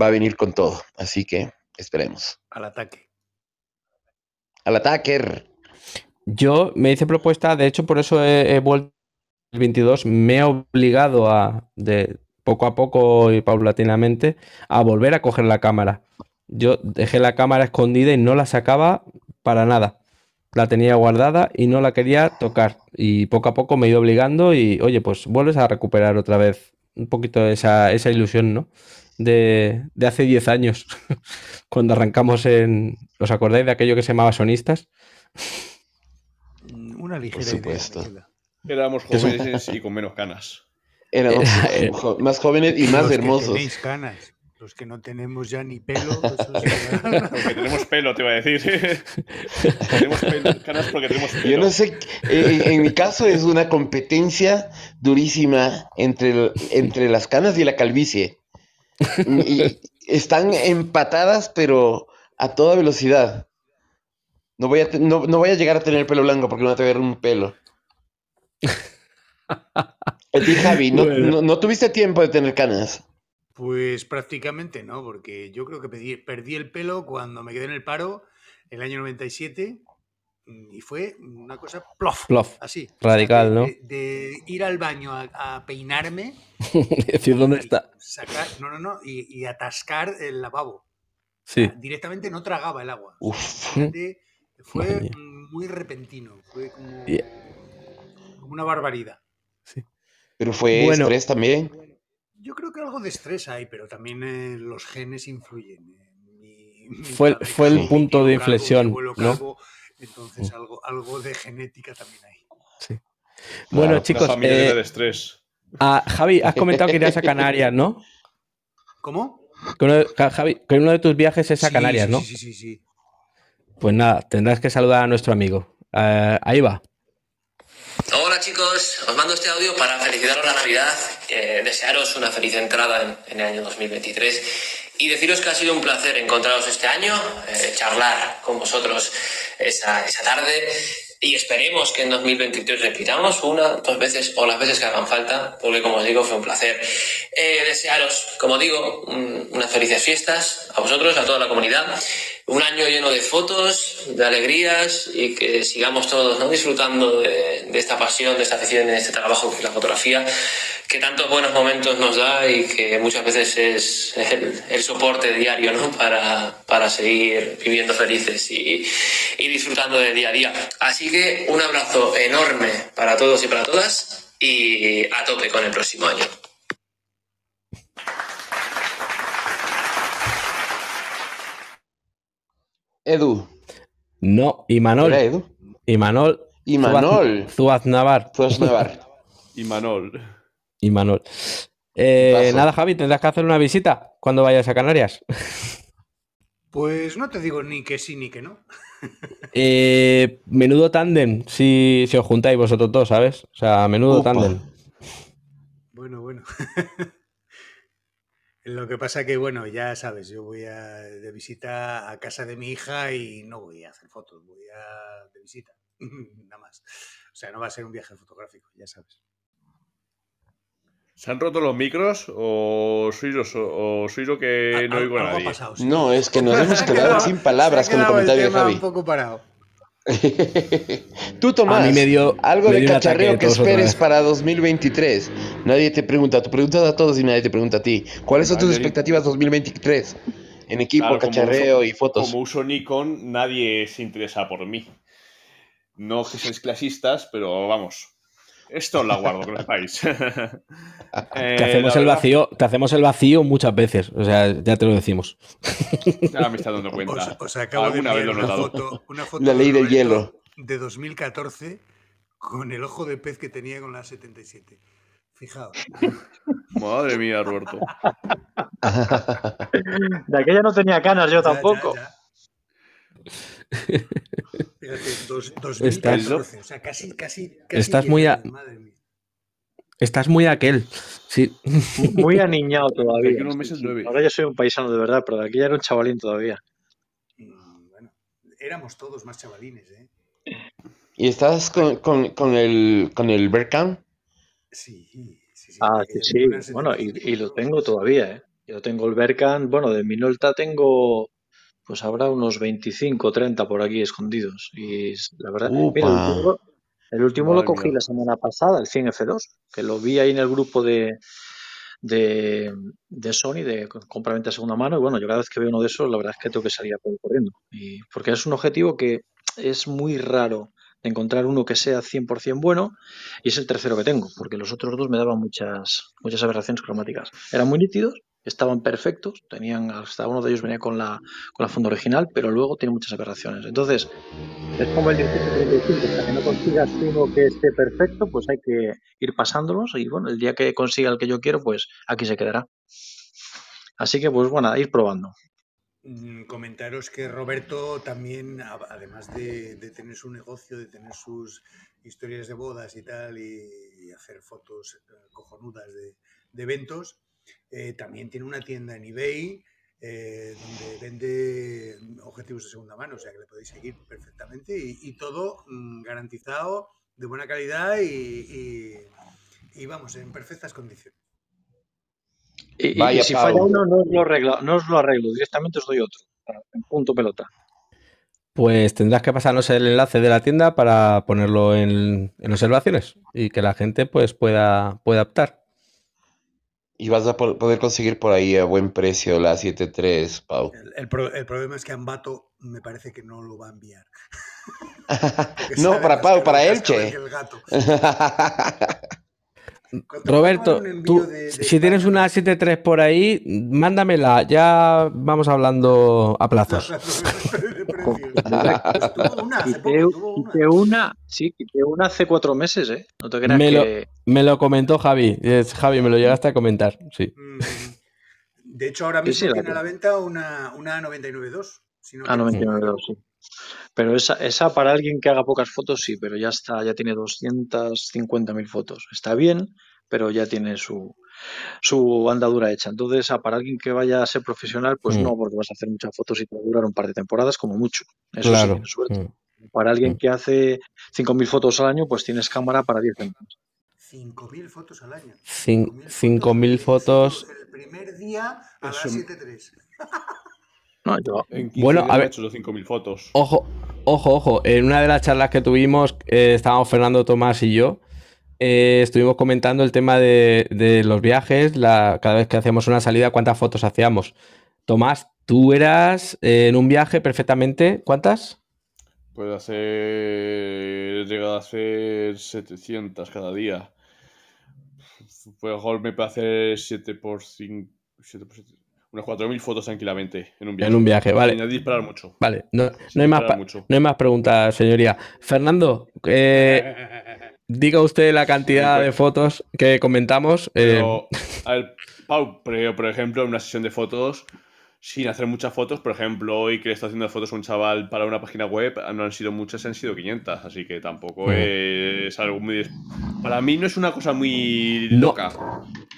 va a venir con todo. Así que esperemos. Al ataque. Al ataque. Yo me hice propuesta, de hecho, por eso he, he vuelto el 22, me he obligado a, de poco a poco y paulatinamente, a volver a coger la cámara. Yo dejé la cámara escondida y no la sacaba para nada. la tenía guardada y no la quería tocar. Y poco a poco me he ido obligando y, oye, pues vuelves a recuperar otra vez un poquito esa, esa ilusión, ¿no? De, de hace 10 años, cuando arrancamos en... ¿Os acordáis de aquello que se llamaba Sonistas? Una ligera supuesto. idea. me queda. Éramos jóvenes y con menos canas. Éramos Eh, jo- más jóvenes y más Los que hermosos. tenéis canas. Los que no tenemos ya ni pelo. Porque tenemos pelo, te iba a decir. tenemos pelo- canas porque tenemos pelo. Yo no sé, eh, en, en mi caso es una competencia durísima entre, el- entre las canas y la calvicie. Y están empatadas, pero a toda velocidad. No voy a, te- no, no voy a llegar a tener pelo blanco porque no voy a tener un pelo. A ti, Javi, no, Bueno. no- no tuviste tiempo de tener canas. Pues prácticamente no, porque yo creo que perdí, perdí el pelo cuando me quedé en el paro el año 97 mm, y fue una cosa plof, Plof. así. Radical, de, ¿no? De, de ir al baño a, a peinarme, decir, ¿dónde está? sacar, no, no, no, y, y atascar el lavabo. Sí. Directamente no tragaba el agua. Uf. fue Madre mía. muy repentino, fue como una barbaridad. Pero fue Bueno. estrés también. Yo creo que algo de estrés hay, pero también eh, los genes influyen. eh. Mi- mi Fue fue el punto de inflexión, ¿no? calvo, entonces algo, algo de genética también hay. Bueno, Claro, chicos, Una familia eh, estrés. ah, Javi, has comentado que irías a Canarias, ¿no? ¿Cómo? Que uno de, Ja- Javi, que uno de tus viajes es a Sí, Canarias, sí, ¿no? Sí, sí, sí, sí. Pues nada, tendrás que saludar a nuestro amigo. Eh, ahí va. Chicos, os mando este audio para felicitaros la Navidad, eh, desearos una feliz entrada en, en el año 2023 y deciros que ha sido un placer encontraros este año, eh, charlar con vosotros esa, esa tarde y esperemos que en 2023 repitamos una, dos veces o las veces que hagan falta, porque como os digo fue un placer. Eh, desearos, como digo, un- unas felices fiestas a vosotros, a toda la comunidad, un año lleno de fotos, de alegrías y que sigamos todos ¿no? disfrutando de, esta pasión, de esta afición, de este trabajo que es la fotografía, que tantos buenos momentos nos da y que muchas veces es el, el soporte diario ¿no? para, para seguir viviendo felices y, y disfrutando del día a día. Así que un abrazo enorme para todos y para todas y a tope con el próximo año. Edu. No, y ¿Era Manol. Edu? Y Manol. Y Manol. Zuaz Navar. Zuaz Navar. Y Manol. Y Manol. Eh, nada, Javi, tendrás que hacer una visita cuando vayas a Canarias. Pues no te digo ni que sí ni que no. Eh, menudo tándem, si, si os juntáis vosotros dos, ¿sabes? O sea, menudo tándem. Bueno, bueno. Lo que pasa que, bueno, ya sabes, yo voy a, de visita a casa de mi hija y no voy a hacer fotos, voy a de visita, nada más. O sea, no va a ser un viaje fotográfico, ya sabes. ¿Se han roto los micros o sois yo, o sois yo que no oigo a nadie? pasado, sí. No, es que nos hemos quedado sin palabras con el comentario de tema Javi. un poco parado. Tú, Tomás, A mí me dio- algo me de dio cacharreo que esperes para 2023. Nadie te pregunta, tú preguntas a todos y nadie te pregunta a ti. ¿Cuáles son tus Nadie- expectativas 2023? En equipo, Claro, cacharreo uso- y fotos. Como uso Nikon, nadie se interesa por mí. No que seáis clasistas, pero vamos. Esto os la guardo, que lo sepáis. Eh, Te hacemos el vacío, te hacemos el vacío muchas veces. O sea, ya te lo decimos. Ya me está dando Os, cuenta. os acabo de Alguna vez lo he una notado. foto, una foto La ley de del hielo. de 2014 con el ojo de pez que tenía con la 77. Fijaos. Madre mía, Roberto. De aquella no tenía canas yo Ya, ya, tampoco. ya. Fíjate, dos- Estás- 2014, o sea, casi, casi, casi Estás 10 muy a- años, madre mía. Estás muy aquel. Sí. Muy aniñado todavía. Aquí unos meses. Ahora ya soy un paisano de verdad, pero de aquella era un chavalín todavía. Mm, Bueno, éramos todos más chavalines, ¿eh? ¿Y estás con, con, con el, con el Berkham? Sí, sí, sí. Ah, sí, Bueno, y, 77, y lo tengo todavía, ¿eh? Yo tengo el Berkan, bueno, de Minolta tengo, pues habrá unos 25 o 30 por aquí escondidos. Y la verdad, mira, el último, el último lo cogí mía. la semana pasada, el 100F2, que lo vi ahí en el grupo de, de, de Sony, de compraventa segunda mano. Y bueno, yo cada vez que veo uno de esos, la verdad es que tengo que salir a corriendo. Y, porque es un objetivo que es muy raro encontrar uno que sea 100% bueno y es el tercero que tengo, porque los otros dos me daban muchas, muchas aberraciones cromáticas. Eran muy nítidos, estaban perfectos, tenían hasta uno de ellos venía con la, con la funda original, pero luego tiene muchas aberraciones. Entonces, es como el 1735, hasta que no consigas uno que esté perfecto, pues hay que ir pasándolos y bueno, el día que consiga el que yo quiero, pues aquí se quedará. Así que pues bueno, ir probando. Mm, Comentaros que Roberto también, además de, de tener su negocio, de tener sus historias de bodas y tal, y, hacer fotos eh, cojonudas de eventos, eh, también tiene una tienda en eBay eh, donde vende objetivos de segunda mano, o sea que le podéis seguir perfectamente y, y todo mm, garantizado, de buena calidad y, y- y, vamos, en perfectas condiciones. Y, Vaya, si falla uno, no os lo arreglo, no os lo arreglo, directamente os doy otro, en punto pelota. Pues tendrás que pasarnos el enlace de la tienda para ponerlo en, en observaciones y que la gente pues pueda, pueda optar. Y vas a po- poder conseguir por ahí a buen precio la 7.3, Pau. El, el pro- el problema es que Ambato me parece que no lo va a enviar. No, para Pau, para Elche. el gato. ¿Cuánto Roberto, tú, de- de si tienes una 7.3 por ahí, mándamela. Ya vamos hablando a plazos. Quité, una. sí, quité una hace cuatro meses, ¿eh? No te creas Me lo, que... me lo comentó Javi. Es, Javi, me lo llegaste a comentar. Sí. Mm, De hecho, ahora mismo sí, tiene a la venta una, una 99.2. Si no Ah, tienes 99, ninguna. sí. Pero esa, esa para alguien que haga pocas fotos, sí, pero ya está, ya tiene 250.000 fotos. Está bien, pero ya tiene su, su andadura hecha. Entonces, esa para alguien que vaya a ser profesional, pues Mm. no, porque vas a hacer muchas fotos y te va a durar un par de temporadas como mucho. Eso sí, Claro. tienes suerte. Mm. Para alguien Mm. que hace 5.000 fotos al año, pues tienes cámara para 10 años. 5.000 fotos al año. Cin- 5.000 5.000 fotos. El primer día a las Eso- 7.3. No, yo, En 15 Bueno, días a ver. he hecho los 5.000 fotos. Ojo, ojo, ojo. En una de las charlas que tuvimos, eh, estábamos Fernando Tomás y yo. eh, estuvimos comentando el tema de, de los viajes, la, cada vez que hacíamos una salida, cuántas fotos hacíamos. Tomás, tú eras eh, en un viaje perfectamente, ¿cuántas? Puede hacer. He llegado a hacer 700 cada día. Pues mejor me puede hacer 7 por 5. 7 por 7. Unas 4.000 fotos tranquilamente en un viaje. En un viaje, vale. Sin disparar mucho. Vale, no, no hay más, mucho. no hay más preguntas, señoría. Fernando, eh, diga usted la cantidad de fotos que comentamos. eh, Pero, a ver, Pau, por, por ejemplo, en una sesión de fotos, sin hacer muchas fotos, por ejemplo, hoy que le está haciendo fotos a un chaval para una página web, no han sido muchas, han sido 500, así que tampoco Mm. es algo muy... Para mí no es una cosa muy No. loca.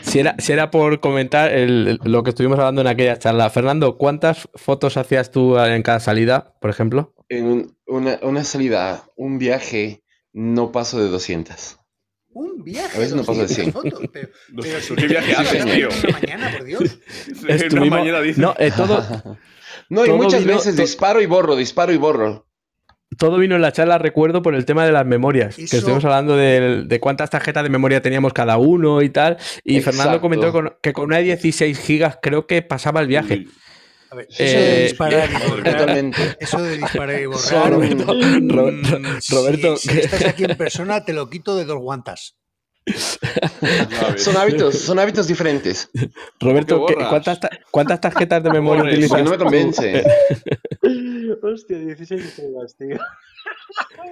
Si era, si era por comentar el- lo que estuvimos hablando en aquella charla. Fernando, ¿cuántas fotos hacías tú en cada salida, por ejemplo? En un- una, una salida, un viaje, no paso de 200. Un viaje. A veces no pasa de 100. 200 fotos. Pero, No pero sé, si ¿qué viaje haces, tío? Una mañana, por Dios. En una Estuvimos- mañana dice... No, eh, todo, No, y Todo muchas vino- veces to- disparo y borro, disparo y borro. todo vino en la charla, recuerdo, por el tema de las memorias. Que estuvimos hablando del- de, cuántas tarjetas de memoria teníamos cada uno y tal. Y Fernando comentó con- que con una de 16 gigas creo que pasaba el viaje. Uy, A ver, eso Eh, de disparar y borrar. Totalmente. Eso de disparar y borrar. Roberto, Ro- mm, si- Roberto, si, estás aquí en persona, te lo quito de dos guantas. Son hábitos, son hábitos diferentes. Roberto, ¿Por ¿qué- qué borras? ¿cuántas, ta- cuántas tarjetas de memoria Borres, utilizas? No me convence. Hostia, 16 gigas, tío.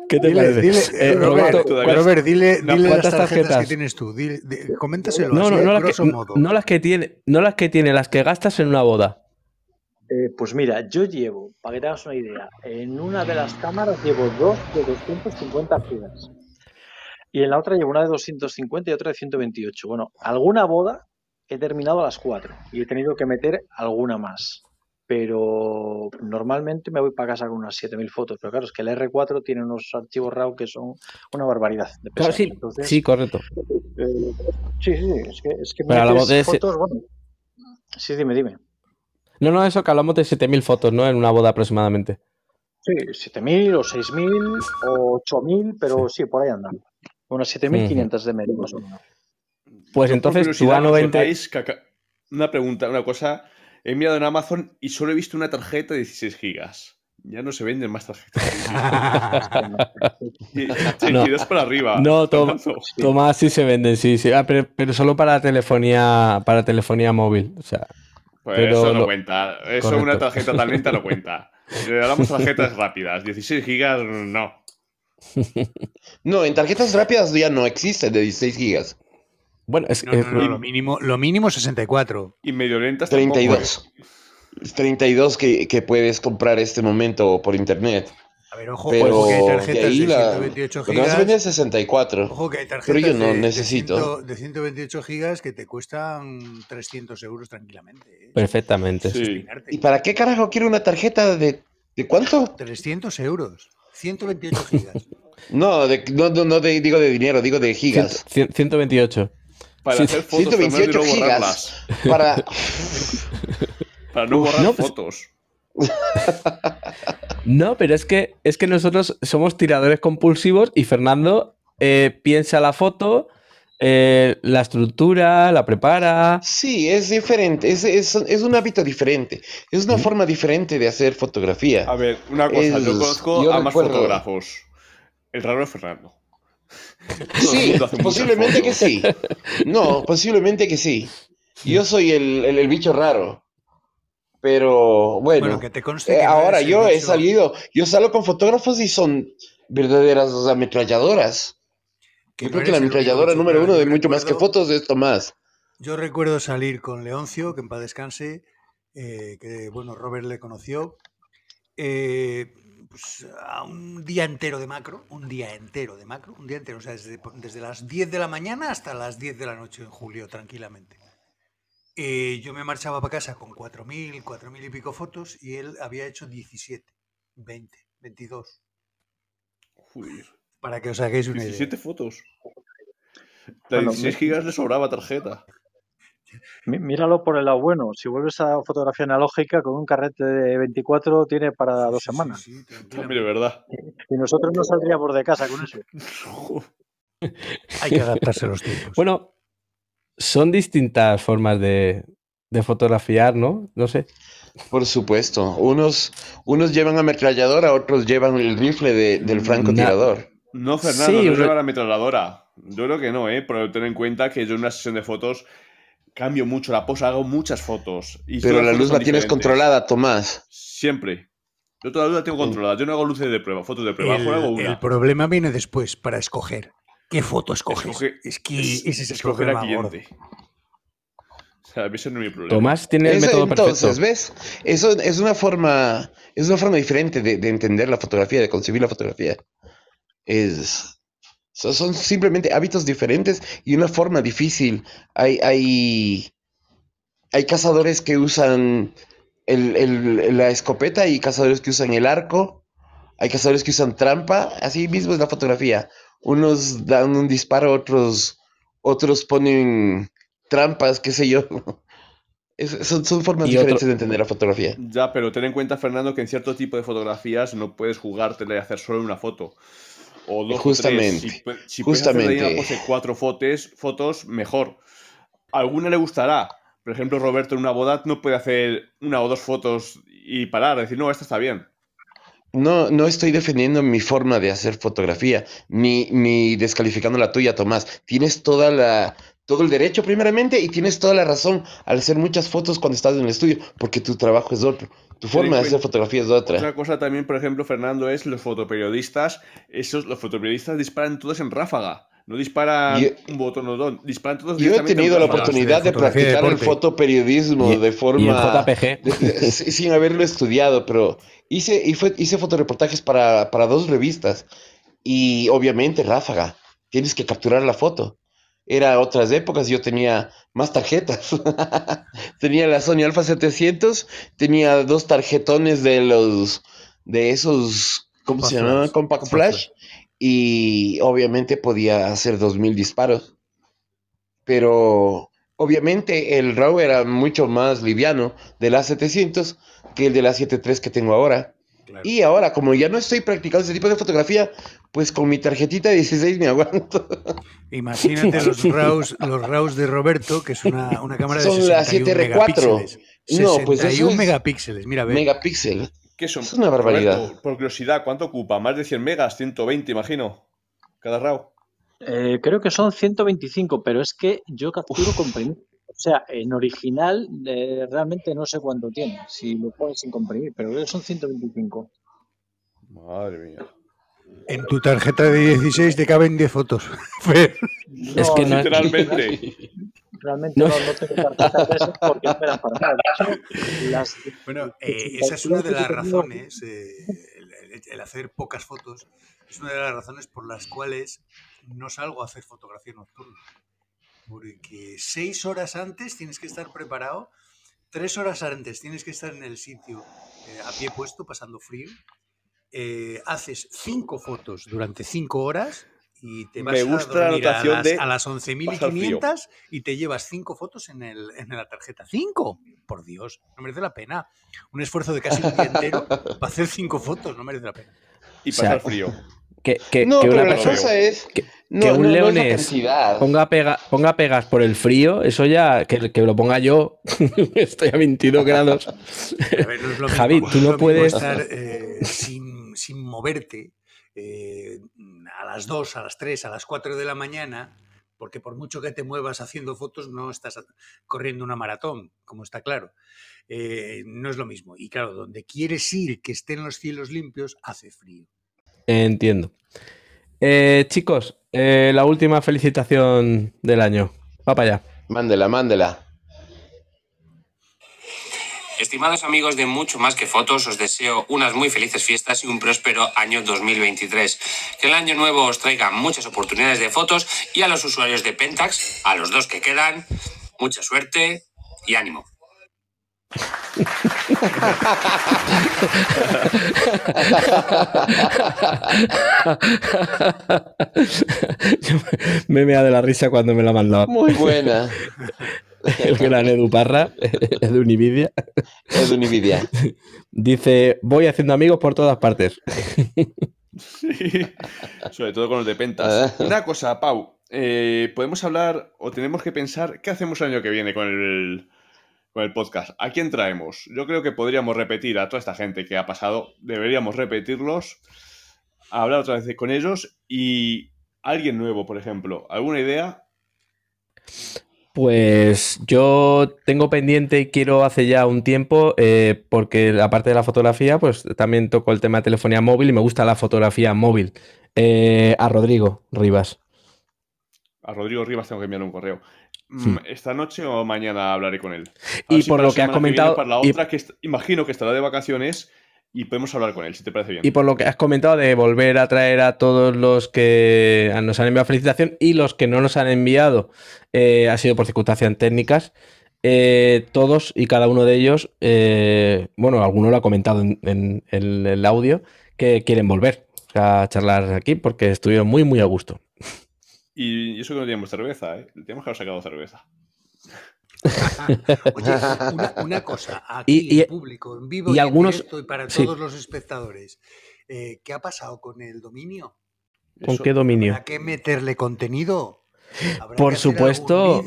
¿Qué te Dile, parece? dile, Eh, Roberto, todavía- Robert, dile, No, dile las ¿cuántas tarjetas, tarjetas? que tienes tú. Dile- di- coméntaselo No, no, así, no las, grosso que, modo. no las que tiene, no las que tiene, las que gastas en una boda. Eh, pues mira, yo llevo, para que te hagas una idea, en una de las cámaras llevo dos de 250 gigas. Y en la otra llevo una de 250 y otra de 128. Bueno, alguna boda he terminado a las 4 y he tenido que meter alguna más. Pero normalmente me voy para casa con unas 7000 fotos. Pero claro, es que el R4 tiene unos archivos RAW que son una barbaridad de Claro, sí, Entonces, sí, correcto. eh, sí, sí, es que, es que Pero la de ese- fotos, bueno. Sí, dime, dime. No, no, eso que hablamos de 7000 fotos, ¿no? En una boda aproximadamente. Sí, 7.000 o 6.000 o 8.000, pero sí, por ahí andan. Unas 7.500 de media, más o menos. Pues Yo, entonces tu curiosidad, que os A90. sepáis que acá- Una pregunta, una cosa. He mirado en Amazon y solo he visto una tarjeta de 16 gigas. Ya no se venden más tarjetas. No. tiras para arriba. No, Tom- Fernando. Tomás sí se venden, sí, sí. Ah, pero, pero solo para telefonía, para telefonía móvil. O sea, Pues Pero eso no lo- cuenta. Eso Correcto. una tarjeta tan lenta no cuenta. Le damos tarjetas rápidas. 16 gigas, no. No, en tarjetas rápidas ya no existen de 16 gigas. bueno, es No, que no, no, lo mínimo, lo mínimo 64. Y medio lentas tampoco, 32. 32 que, que puedes comprar este momento por internet. A ver, ojo, Pero ojo que hay tarjetas ahí de la, 128 lo que más vende gigas. es 64. Ojo que hay tarjetas Pero yo no de, de necesito. 100 de 128 gigas que te cuestan 300 euros tranquilamente. ¿eh? perfectamente. Sí. ¿Y para qué carajo quiero una tarjeta de, de cuánto? 300 euros. 128 gigas. No, de, no, no, no de- digo de dinero, digo de gigas. Cien- 128. Para Sí, hacer fotos Fernando, y 128 no gigas borrarlas. para... Para no borrar no, pues- fotos. No, pero es que, es que nosotros somos tiradores compulsivos y Fernando eh, piensa la foto, eh, la estructura, la prepara. Sí, es diferente, es, es, es un hábito diferente, es una forma diferente de hacer fotografía. A ver, una cosa. yo conozco yo a más recuerdo- fotógrafos. El raro es Fernando. Sí, posiblemente que sí. No, posiblemente que sí. Yo soy el, el- el bicho raro. Pero bueno, Bueno, que te conste eh, no ahora yo he salido, yo salgo con fotógrafos y son verdaderas ametralladoras. que Yo no creo que la ametralladora número uno Yo de mucho más que recuerdo- fotos es Tomás. Yo recuerdo salir con Leoncio, que en paz descanse, eh, que bueno, Robert le conoció, eh, pues, a un día entero de macro, un día entero de macro, un día entero, o sea, desde, desde las 10 de la mañana hasta las 10 de la noche en julio, tranquilamente. Eh, yo me marchaba para casa con 4.000, 4.000 y pico fotos y él había hecho 17, 20, 22, Joder, para que os hagáis una idea. 17 fotos. La Bueno, 16 gigas le sobraba tarjeta. Mí- Míralo por el lado bueno. Si vuelves a fotografía analógica, con un carrete de 24 tiene para dos Sí, semanas. sí, También verdad. Y nosotros no saldríamos de casa con eso. Hay que adaptarse a los tiempos. Bueno, son distintas formas de, de fotografiar, ¿no? No sé. Por supuesto. Unos, unos llevan ametralladora, otros llevan el rifle de- del francotirador. No, Fernando, Sí, no lleva la ametralladora. Yo creo que no, ¿eh? Pero ten en cuenta que yo en una sesión de fotos cambio mucho la posa, hago muchas fotos. Y Pero la luz la tienes diferentes. controlada, Tomás. Siempre. Yo toda la luz la tengo controlada. Yo no hago luces de prueba, fotos de prueba. El, hago el una. problema viene después para escoger. ¿Qué foto escoges? Escoge- es que es- ese es escoger a cliente. O sea, ese no es mi problema. Tomás tiene el Eso, método entonces, perfecto. ¿ves? Eso es una forma, es una forma diferente de, de entender la fotografía, de concebir la fotografía. Es, so- son simplemente hábitos diferentes y una forma difícil. Hay, hay, hay cazadores que usan el- el- la escopeta, hay cazadores que usan el arco, hay cazadores que usan trampa, así mismo es la fotografía. Unos dan un disparo, otros, otros ponen trampas, qué sé yo. Es- son, son formas Y otro- diferentes de entender la fotografía. Ya, pero ten en cuenta, Fernando, que en cierto tipo de fotografías no puedes jugártela y hacer solo una foto. O dos Justamente, o tres. Si, si puedes hacer justamente. pose cuatro fotos, fotos, mejor. A alguna le gustará. Por ejemplo, Roberto en una boda no puede hacer una o dos fotos y parar, decir, no, esta está bien. No, no estoy defendiendo mi forma de hacer fotografía, ni, ni descalificando la tuya, Tomás. Tienes toda la, todo el derecho, primeramente, y tienes toda la razón al hacer muchas fotos cuando estás en el estudio, porque tu trabajo es otro. Tu forma de hacer fotografía es otra. Otra cosa también, por ejemplo, Fernando, es los fotoperiodistas. Esos, los fotoperiodistas disparan todos en ráfaga. No disparan Yo- un botón o dos, disparan todos Yo he tenido la oportunidad de fotografía de practicar el fotoperiodismo Y- de forma... JPG. de- de- sin haberlo estudiado, pero hice, y fue- hice fotoreportajes para, para dos revistas. Y obviamente, ráfaga, tienes que capturar la foto. Era otras épocas, yo tenía más tarjetas. tenía la Sony Alpha 700, tenía dos tarjetones de los, de esos, ¿cómo Compact se llamaban? Flash. Compact, Compact Flash. Y obviamente podía hacer 2000 disparos. Pero obviamente el RAW era mucho más liviano del A700 que el del A73 que tengo ahora. Y ahora, como ya no estoy practicando ese tipo de fotografía, pues con mi tarjetita de 16 me aguanto. Imagínate los RAWs, los RAWs de Roberto, que es una, una cámara de Son la 61 7R4. megapíxeles. No, pues eso 61 es megapíxeles, mira, ve. Megapíxel. ¿Qué son? Es una barbaridad. Roberto, por curiosidad, ¿cuánto ocupa? ¿Más de 100 megas? 120, imagino. Cada RAW. Eh, creo que son 125, pero es que yo capturo comprimir. O sea, en original eh, realmente no sé cuánto tiene, si lo pones sin comprimir, pero creo que son 125. Madre mía. En tu tarjeta de 16 te caben 10 fotos. Fer. Es que no- Literalmente. Realmente No. no, no tengo tarjetas de esas porque no me para nada. Las- Bueno, eh, esa es una de las razones, eh, el, el- el hacer pocas fotos, es una de las razones por las cuales no salgo a hacer fotografía nocturna. Porque seis horas antes tienes que estar preparado, tres horas antes tienes que estar en el sitio eh, a pie puesto, pasando frío. eh, haces cinco fotos durante cinco horas y te vas Me a gusta la dormir a las, de a las pasar frío. 11.500 y te llevas cinco fotos en, el, en la tarjeta. ¡Cinco! Por Dios, no merece la pena. Un esfuerzo de casi un día entero para hacer cinco fotos, no merece la pena. Y O sea, pasar frío. Que, que- No, que pero una la persona cosa es que- no, que un no- no es la leonés cantidad. ponga, pega, ponga pegas por el frío, eso ya, que, que lo ponga yo, estoy a 22 grados. A ver, no es lo mismo- Javi, tú no puedes- estar eh, sin, sin moverte eh, a las 2, a las 3, a las 4 de la mañana, porque por mucho que te muevas haciendo fotos, no estás corriendo una maratón, como está claro. Eh, no es lo mismo. Y claro, donde quieres ir, que estén los cielos limpios, hace frío. Entiendo. Eh, chicos, eh, la última felicitación del año. Va para allá. Mándela, mándela. Estimados amigos de Mucho Más que Fotos, os deseo unas muy felices fiestas y un próspero año 2023. Que el año nuevo os traiga muchas oportunidades de fotos y a los usuarios de Pentax, a los dos que quedan, mucha suerte y ánimo. Yo me meado de la risa cuando me la mandaba. Muy buena. El gran Edu Parra, Edu Unividia, Es de Nvidia. dice: Voy haciendo amigos por todas partes. Sí. Sobre todo con los de pentas. Una cosa, Pau. eh, podemos hablar o tenemos que pensar qué hacemos el año que viene con el, con el podcast. ¿A quién traemos? Yo creo que podríamos repetir a toda esta gente que ha pasado. Deberíamos repetirlos. Hablar otra vez con ellos y alguien nuevo, por ejemplo. ¿Alguna idea? Pues yo tengo pendiente y quiero hace ya un tiempo, eh, porque aparte de la fotografía, pues también toco el tema de telefonía móvil y me gusta la fotografía móvil. Eh, a Rodrigo Rivas. A Rodrigo Rivas tengo que enviar un correo. Mm, Sí. ¿Esta noche o mañana hablaré con él? A Y si por lo que has comentado- para la y- otra, que imagino que estará de vacaciones y podemos hablar con él, si te parece bien. Y por lo que has comentado de volver a traer a todos los que nos han enviado felicitación y los que no nos han enviado, eh, ha sido por circunstancias técnicas. Eh, todos y cada uno de ellos, eh, bueno, alguno lo ha comentado en, en- en el audio, que quieren volver a charlar aquí porque estuvieron muy, muy a gusto. Y eso que no tenemos cerveza, ¿eh? Tenemos que haber sacado cerveza. Oye, una, una cosa, aquí Y- y- en público, en vivo y y, en algunos- directo y para sí. todos los espectadores, eh, ¿qué ha pasado con el dominio? ¿Con Eso- qué dominio? ¿Habrá que meterle contenido? ¿Habrá Por que hacer supuesto.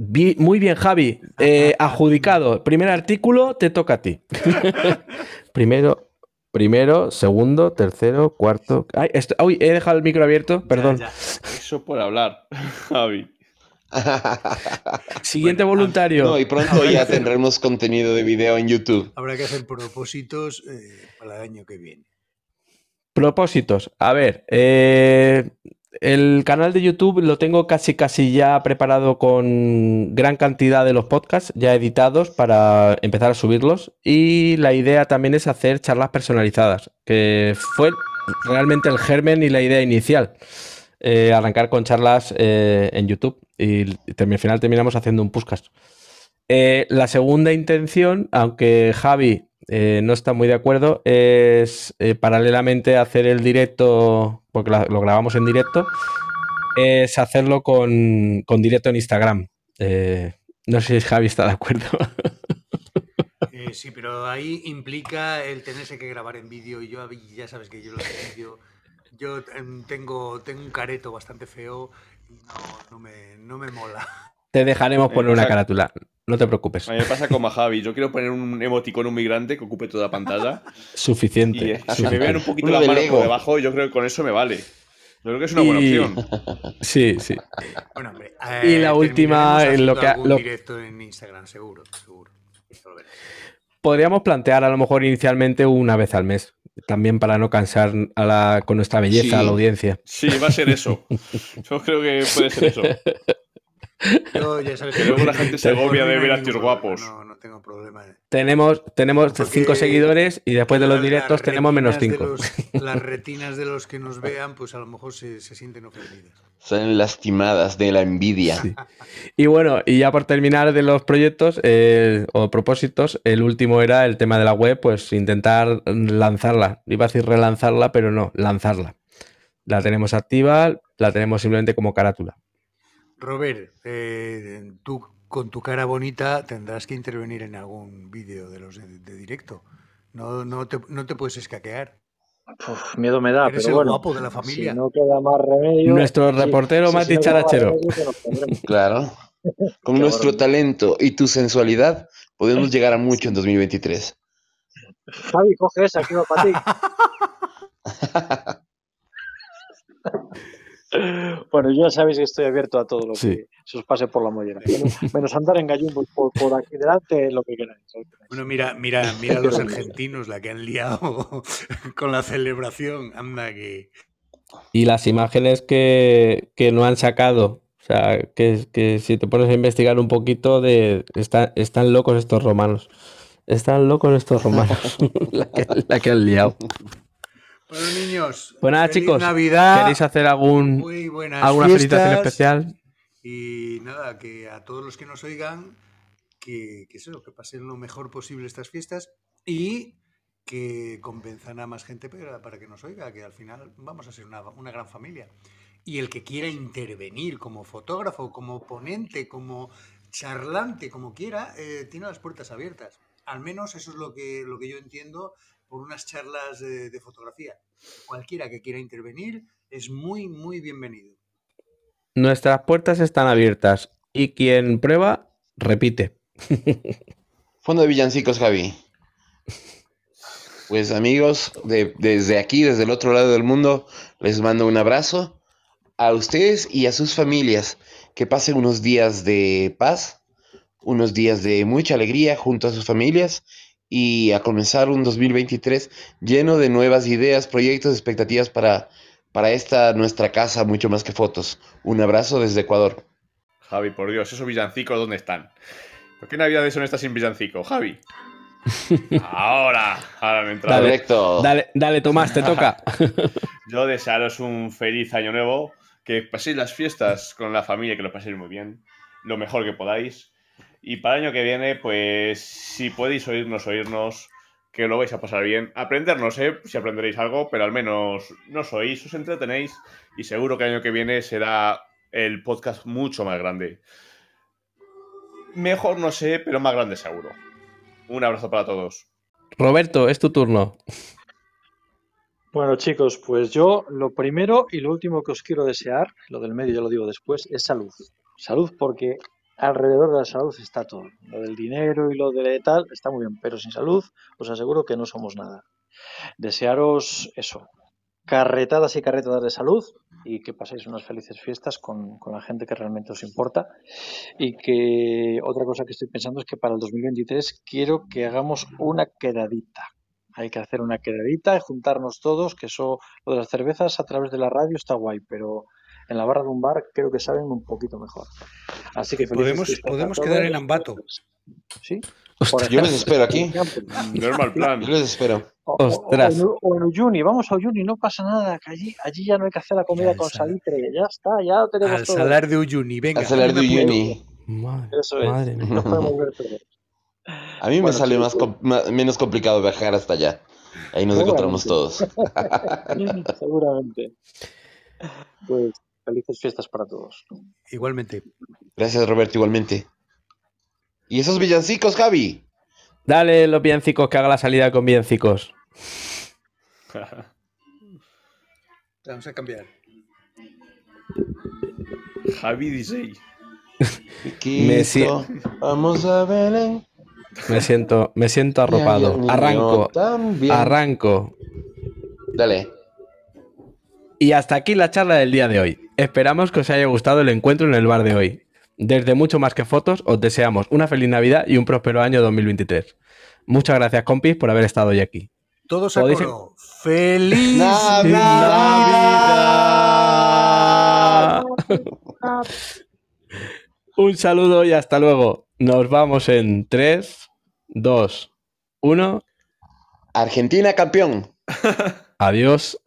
Vi- muy bien, Javi. Eh, adjudicado. Primer artículo, te toca a ti. primero, primero, segundo, tercero, cuarto. Ay, esto- uy, he dejado el micro abierto, perdón. Ya, ya. Eso por hablar, Javi. Siguiente Bueno, voluntario. No, y pronto ya tendremos contenido de video en YouTube. Habrá que hacer propósitos eh, para el año que viene. Propósitos. A ver, eh, el canal de YouTube lo tengo casi casi ya preparado con gran cantidad de los podcasts ya editados para empezar a subirlos. Y la idea también es hacer charlas personalizadas, que fue realmente el germen y la idea inicial. Eh, arrancar con charlas eh, en YouTube y al final terminamos haciendo un podcast. Eh, la segunda intención, aunque Javi no está muy de acuerdo, es paralelamente hacer el directo, porque lo grabamos en directo, es hacerlo con, con directo en Instagram. No sé si Javi está de acuerdo. Sí, pero ahí implica el tenerse que grabar en vídeo y yo ya sabes que yo lo de vídeo, yo em, tengo, tengo un careto bastante feo y no, no me, no me mola. Te dejaremos poner una carátula. No te preocupes. A mí me pasa como a Javi. Yo quiero poner un emoticón muy grande que ocupe toda la pantalla. Suficiente. Y eh, si me vean un poquito Uno la de mano Lego. por debajo, yo creo que con eso me vale. Yo creo que es una buena Y- opción. Sí, sí. Bueno, hombre, Y la última, en lo que- algún lo- directo en Instagram, seguro, seguro. Esto lo verás. Podríamos plantear a lo mejor inicialmente una vez al mes, también para no cansar a la, con nuestra belleza Sí. a la audiencia. Sí, va a ser eso. Yo creo que puede ser eso. Yo, ya sabes Que luego la gente se agobia de no ver a tíos guapos. No, no tengo problema. Tenemos, tenemos Porque cinco seguidores y después de los directos tenemos menos cinco. los- las retinas de los que nos vean, pues a lo mejor se, se sienten ofendidas. Salen lastimadas de la envidia. Sí. Y bueno, y ya por terminar de los proyectos eh, o propósitos, el último era el tema de la web, pues intentar lanzarla. Iba a decir relanzarla, pero no, lanzarla. La tenemos activa, la tenemos simplemente como carátula. Robert, eh, tú con tu cara bonita tendrás que intervenir en algún vídeo de los de, de directo. No, no, te, no te puedes escaquear. Uf, miedo me da, Eres pero el bueno. guapo de la familia. Si no queda más remedio. Nuestro reportero sí, Mati si Charachero. remedio. Claro. Con Qué nuestro talento y tu sensualidad podemos llegar a mucho en 2023. Javi, coge esa, que va para ti. Bueno, yo ya sabéis que estoy abierto a todo lo Sí. que se os pase por la mollera. Menos, menos andar en gallumbos por, por aquí delante, lo que queráis. lo que queráis. Bueno, mira, mira, mira los argentinos, la que han liado con la celebración. Anda que. Y las imágenes que, que no han sacado, o sea, que, que si te pones a investigar un poquito de... está- están locos estos romanos. Están locos estos romanos. la, que, la que han liado. Bueno, niños. Pues nada, feliz chicos, Navidad. ¿Queréis hacer algún, alguna felicitación especial? Y nada, que a todos los que nos oigan, que, que eso, que pasen lo mejor posible estas fiestas y que convenzan a más gente para, para que nos oiga, que al final vamos a ser una, una gran familia. Y el que quiera intervenir como fotógrafo, como ponente, como charlante, como quiera, eh, tiene las puertas abiertas. Al menos eso es lo que, lo que yo entiendo por unas charlas de, de fotografía. Cualquiera que quiera intervenir es muy, muy bienvenido. Nuestras puertas están abiertas y quien prueba, repite. Fondo de villancicos, Javi. Pues amigos, de- desde aquí, desde el otro lado del mundo, les mando un abrazo a ustedes y a sus familias. Que pasen unos días de paz, unos días de mucha alegría junto a sus familias y a comenzar un 2023 lleno de nuevas ideas, proyectos, expectativas para, para esta nuestra casa, mucho más que fotos. Un abrazo desde Ecuador. Javi, por Dios, esos villancicos, ¿dónde están? ¿Por qué Navidades son estas sin villancico, Javi? Ahora, ahora me he entrado. Dale. Correcto. Dale, dale, Tomás, te toca. Yo desearos un feliz año nuevo, que paséis las fiestas con la familia, que lo paséis muy bien, lo mejor que podáis. Y para el año que viene, pues si podéis oírnos, oírnos, que lo vais a pasar bien. Aprender, no sé si aprenderéis algo, pero al menos nos oís, os entretenéis y seguro que el año que viene será el podcast mucho más grande. Mejor no sé, pero más grande seguro. Un abrazo para todos. Roberto, es tu turno. Bueno, chicos, pues yo lo primero y lo último que os quiero desear, lo del medio ya lo digo después, es salud. Salud porque alrededor de la salud está todo. Lo del dinero y lo de tal está muy bien, pero sin salud os aseguro que no somos nada. Desearos eso, carretadas y carretadas de salud y que paséis unas felices fiestas con, con la gente que realmente os importa. Y que otra cosa que estoy pensando es que para el 2023 quiero que hagamos una quedadita. Hay que hacer una quedadita y juntarnos todos, que eso, lo de las cervezas a través de la radio está guay, pero en la barra de un bar creo que saben un poquito mejor. Así que Podemos, podemos quedar en Ambato. Sí. Yo les espero aquí. Normal plan. Yo les espero. O, en, U- o en Uyuni, vamos a Uyuni, no pasa nada, que allí, allí ya no hay que hacer la comida con sal- salitre, ya está, ya lo tenemos Al todo. salar de Uyuni, venga. Al salar de. Uyuni. Madre, Eso es, madre mía. nos podemos ver todos. A mí me Bueno, sale sí, más sí. com- ma- menos complicado viajar hasta allá. Ahí nos encontramos todos. Seguramente. Pues felices fiestas para todos. Igualmente. Gracias, Roberto, igualmente. ¿Y esos villancicos, Javi? Dale los villancicos, que haga la salida con villancicos. Vamos a cambiar. Javi DJ. Me si- Vamos a Belén. Me siento, me siento arropado. Arranco, arranco. Dale. Y hasta aquí la charla del día de hoy. Esperamos que os haya gustado el encuentro en el bar de hoy. Desde mucho más que fotos, os deseamos una feliz Navidad y un próspero año 2023. Muchas gracias, compis, por haber estado hoy aquí. Todos a coro. ¡Feliz Navidad! Un saludo y hasta luego. Nos vamos en 3, 2, 1. Argentina campeón. Adiós.